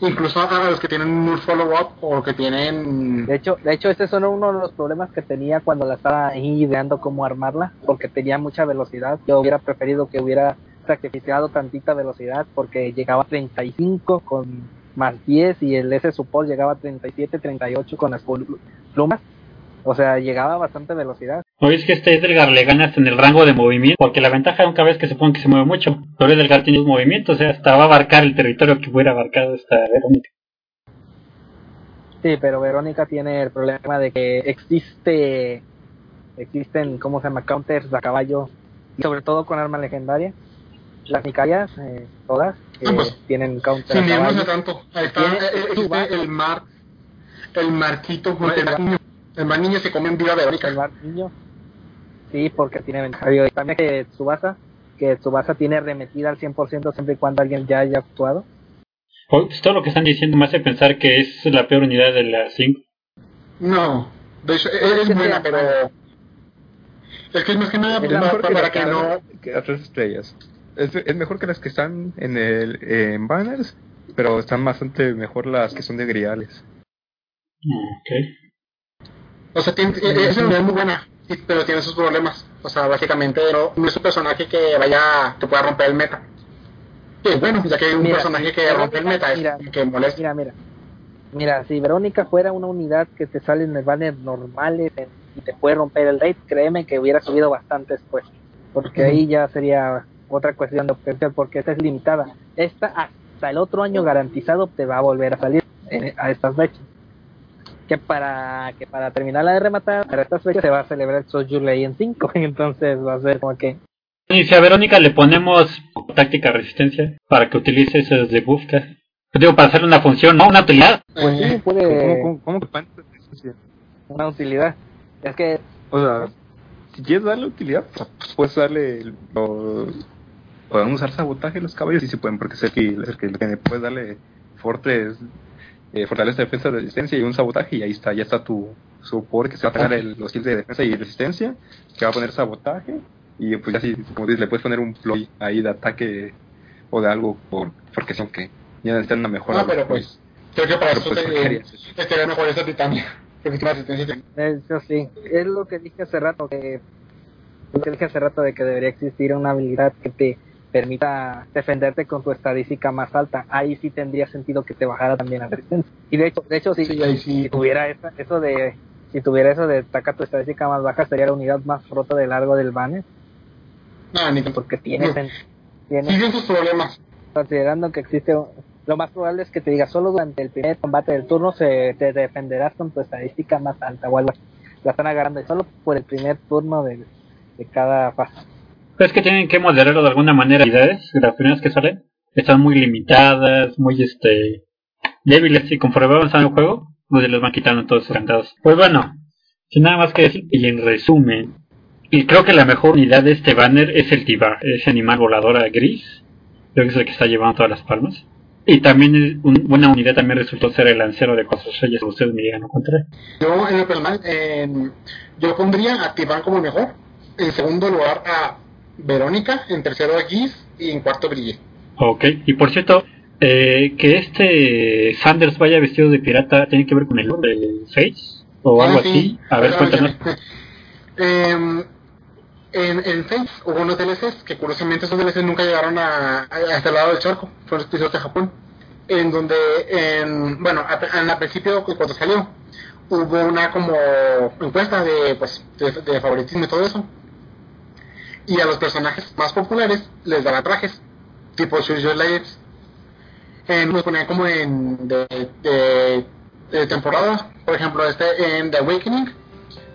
Incluso a los que tienen un follow-up o que tienen... De hecho, de hecho, ese es uno de los problemas que tenía cuando la estaba ahí ideando cómo armarla, porque tenía mucha velocidad. Yo hubiera preferido que hubiera sacrificado tantita velocidad, porque llegaba a 35 con más 10 y el S support llegaba a 37, 38 con las plumas. O sea, llegaba a bastante velocidad. Oye, es que este Edgar le ganas en el rango de movimiento, porque la ventaja nunca ves que se supone que se mueve mucho, pero Edgar tiene un movimiento, o sea, hasta va a abarcar el territorio que hubiera abarcado esta Verónica. Sí, pero Verónica tiene el problema de que existe, existen, ¿cómo se llama? Counters a caballo, y sobre todo con arma legendaria. Las Nicarias, eh, todas, que Ah, pues, tienen counter Sin a caballo. de tanto. Ahí está eh, eh, existe el mar... El marquito, No, el, el mar niño. Se come en vida Verónica. El bar niño. Sí, porque tiene ventaja. Y también que Tsubasa, que Tsubasa tiene arremetida al 100% siempre y cuando alguien ya haya actuado. Pues todo lo que están diciendo me hace pensar que es la peor unidad de las 5. No, de hecho, es que buena, sea pero... Es que es más que nada Es para, la mejor que para las que no... que tres estrellas. Es, es mejor que las que están en el en banners, pero están bastante mejor las que son de griales. Ok. O sea, tiene, eh, es una unidad muy buena, pero tiene sus problemas. O sea, básicamente no, no es un personaje que vaya, que pueda romper el meta. Sí, bueno, ya que hay un Mira, personaje que Verónica, rompe el meta, es mira, que molesta. Mira, mira. Mira, si Verónica fuera una unidad que te sale en el banner normales en- y te puede romper el rate, créeme que hubiera subido bastante después. Porque ahí ya sería otra cuestión de obtención, porque esta es limitada. Esta hasta el otro año garantizado te va a volver a salir en- a estas fechas. Que para que para terminarla de rematar, para estas fechas se va a celebrar el Soju Ley en 5. Entonces va a ser como que Y si a Verónica le ponemos táctica resistencia para que utilice esos debuff, digo, para hacer una función, no una utilidad. pues sí, puede ¿Cómo, cómo, cómo que una utilidad. Es que O sea, si quieres darle utilidad, pues, pues, puedes darle. Lo, pueden usar sabotaje los caballos, sí se pueden, porque es el que, que tiene. Puedes darle fortes, eh, fortaleza, defensa, resistencia y un sabotaje, y ahí está, ya está tu support que se va a pegar el, los kills de defensa y resistencia, que va a poner sabotaje, y pues ya si, como dices, le puedes poner un ploy ahí de ataque o de algo, por, porque son que ya necesitan una mejora. No, pero pues, creo que para eso pues, te- estaría mejor esa resistencia. Eso sí, es lo que dije hace rato, que lo que dije hace rato de que debería existir una habilidad que te permita defenderte con tu estadística más alta. Ahí sí tendría sentido que te bajara también la resistencia. Y de hecho, de hecho sí, Sí, si tuviera esa, eso de si tuviera eso de tu estadística más baja sería la unidad más rota de largo del banner No, ni porque tiene, No. sus problemas. considerando que existe lo más probable es que te diga solo durante el primer combate del turno se te defenderás con tu estadística más alta o algo así. La están agarrando solo por el primer turno de, de cada fase. Es que tienen que moderarlo de alguna manera. Las primeras que salen, están muy limitadas, muy este débiles y conforme va avanzando el juego, pues les van quitando todos esos candados. Pues bueno, sin nada más que decir, y en resumen, y creo que la mejor unidad de este banner es el Tiba, ese animal voladora gris, creo que es el que está llevando todas las palmas. Y también un- una unidad también resultó ser el lancero de cuatro estrellas, ustedes me llegan a encontrar. Yo, en lo personal, eh, yo pondría a Tibán como el mejor. En segundo lugar, a Verónica, en tercero Giz y en cuarto Brigitte. Ok, y por cierto, eh, que este Sanders vaya vestido de pirata tiene que ver con el nombre del Face o algo Ah, sí. así. A ver, cuéntanos. Em, en, en Face hubo unos DLCs que curiosamente esos DLCs nunca llegaron a, a este lado del charco, fueron exclusivos de Japón. En donde, en, bueno, al principio cuando salió, hubo una como encuesta de, pues, de, de favoritismo y todo eso. Y a los personajes más populares les daban trajes, tipo Shoujo Legends. En, los ponían como en de, de, de temporada. Por ejemplo, este en The Awakening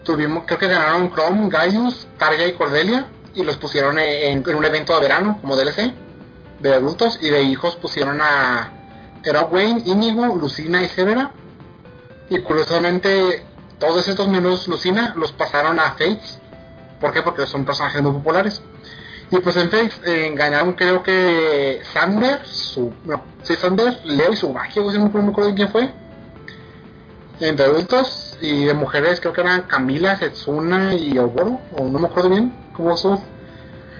tuvimos, creo que ganaron Chrome, Gaius, Targa y Cordelia y los pusieron en, un evento de verano como DLC de adultos y de hijos pusieron a era Wayne, Inigo, Lucina y Severa y curiosamente todos estos menos Lucina los pasaron a Fates ¿por qué? porque son personajes muy populares y pues en Fates eh, ganaron creo que Sander su, no, sí Sander, Leo y Subaki o sea, no me acuerdo quién fue entre adultos y de mujeres creo que eran Camila, Setsuna y Oboro, o no me acuerdo bien cómo son.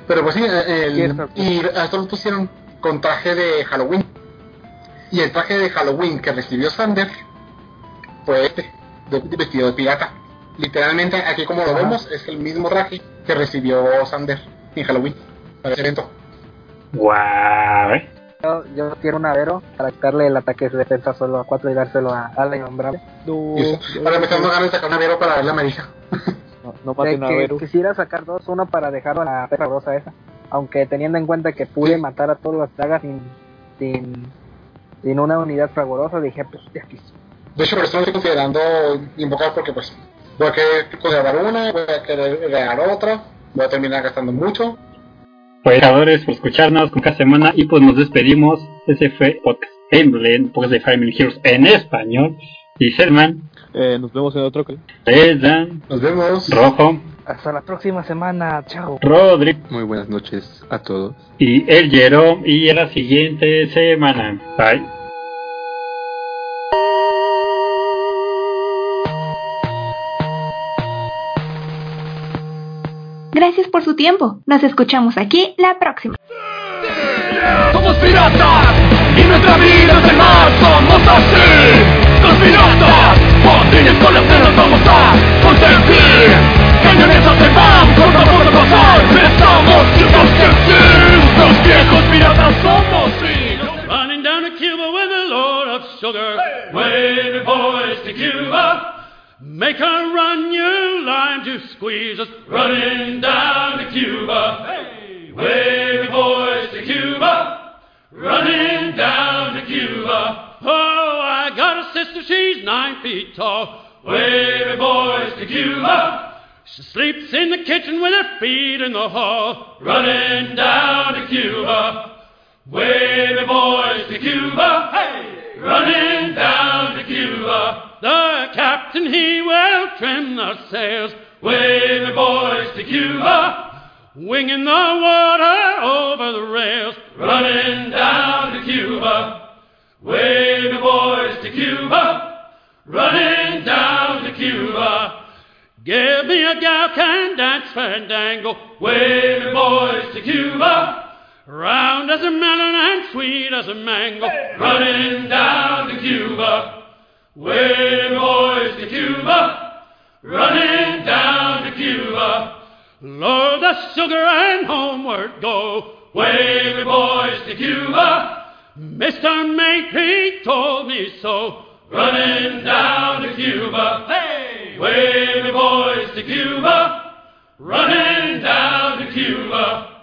Pero pues sí, eh, el- y a estos los pusieron con traje de Halloween. Y el traje de Halloween que recibió Sander fue este, de, de vestido de pirata. Literalmente, aquí como lo Ajá. vemos, es el mismo traje que recibió Sander en Halloween para ese evento. Guau, eh. Yo, yo quiero un Avero para quitarle el ataque de defensa solo a 4 y dárselo a Ala Innombrable. No, Y eso, ahora me están dando ganas de sacar una Vero para ver la amarilla. no, no Vero. quisiera sacar dos, uno para dejarlo a la perra rosa esa. Aunque teniendo en cuenta que pude Sí. matar a todas las plagas sin, sin, sin una unidad fragorosa, dije, pues de aquí. De hecho, por eso no estoy considerando invocar porque pues voy a querer conservar una, voy a querer regar otra, voy a terminar gastando mucho. Pues por escucharnos con cada semana y pues nos despedimos. Ese fue Podcast Emblem, Podcast de Fire Emblem Heroes en español. Y Selman, Eh, nos vemos en otro. Dan, Nos vemos. Rojo, Hasta la próxima semana, chao. Rodrigo Muy buenas noches a todos. y el Jerome. Y a la siguiente semana. Bye. Gracias por su tiempo. Nos escuchamos aquí la próxima. Somos piratas y nuestra vida es el mar, somos así. Los piratas, botines con las cenas vamos a consentir. Cañones se van, por pasar, estamos chicos que sí. Los viejos piratas somos sí. Running down to Cuba with the Lord of Sugar. Cuba. Make her run, you lime to squeeze us. Running down to Cuba. Hey, wavy boys to Cuba. Running down to Cuba. Oh, I got a sister, she's nine feet tall. Wavy boys to Cuba. She sleeps in the kitchen with her feet in the hall. Running down to Cuba. Wavy boys to Cuba. Hey! Running down The captain, he will trim the sails. Wavy boys to Cuba. Winging the water over the rails. Running down to Cuba. Wavy boys to Cuba. Running down to Cuba. Give me a gal can dance fandango. Wavy boys to Cuba. Round as a melon and sweet as a mango. Running down to Cuba. Wavy boys to Cuba. Running down to Cuba. Load the sugar and homeward go. Wavy boys to Cuba. Mr. Makepeace told me so. Running down to Cuba. Hey! Wavy boys to Cuba. Running down to Cuba.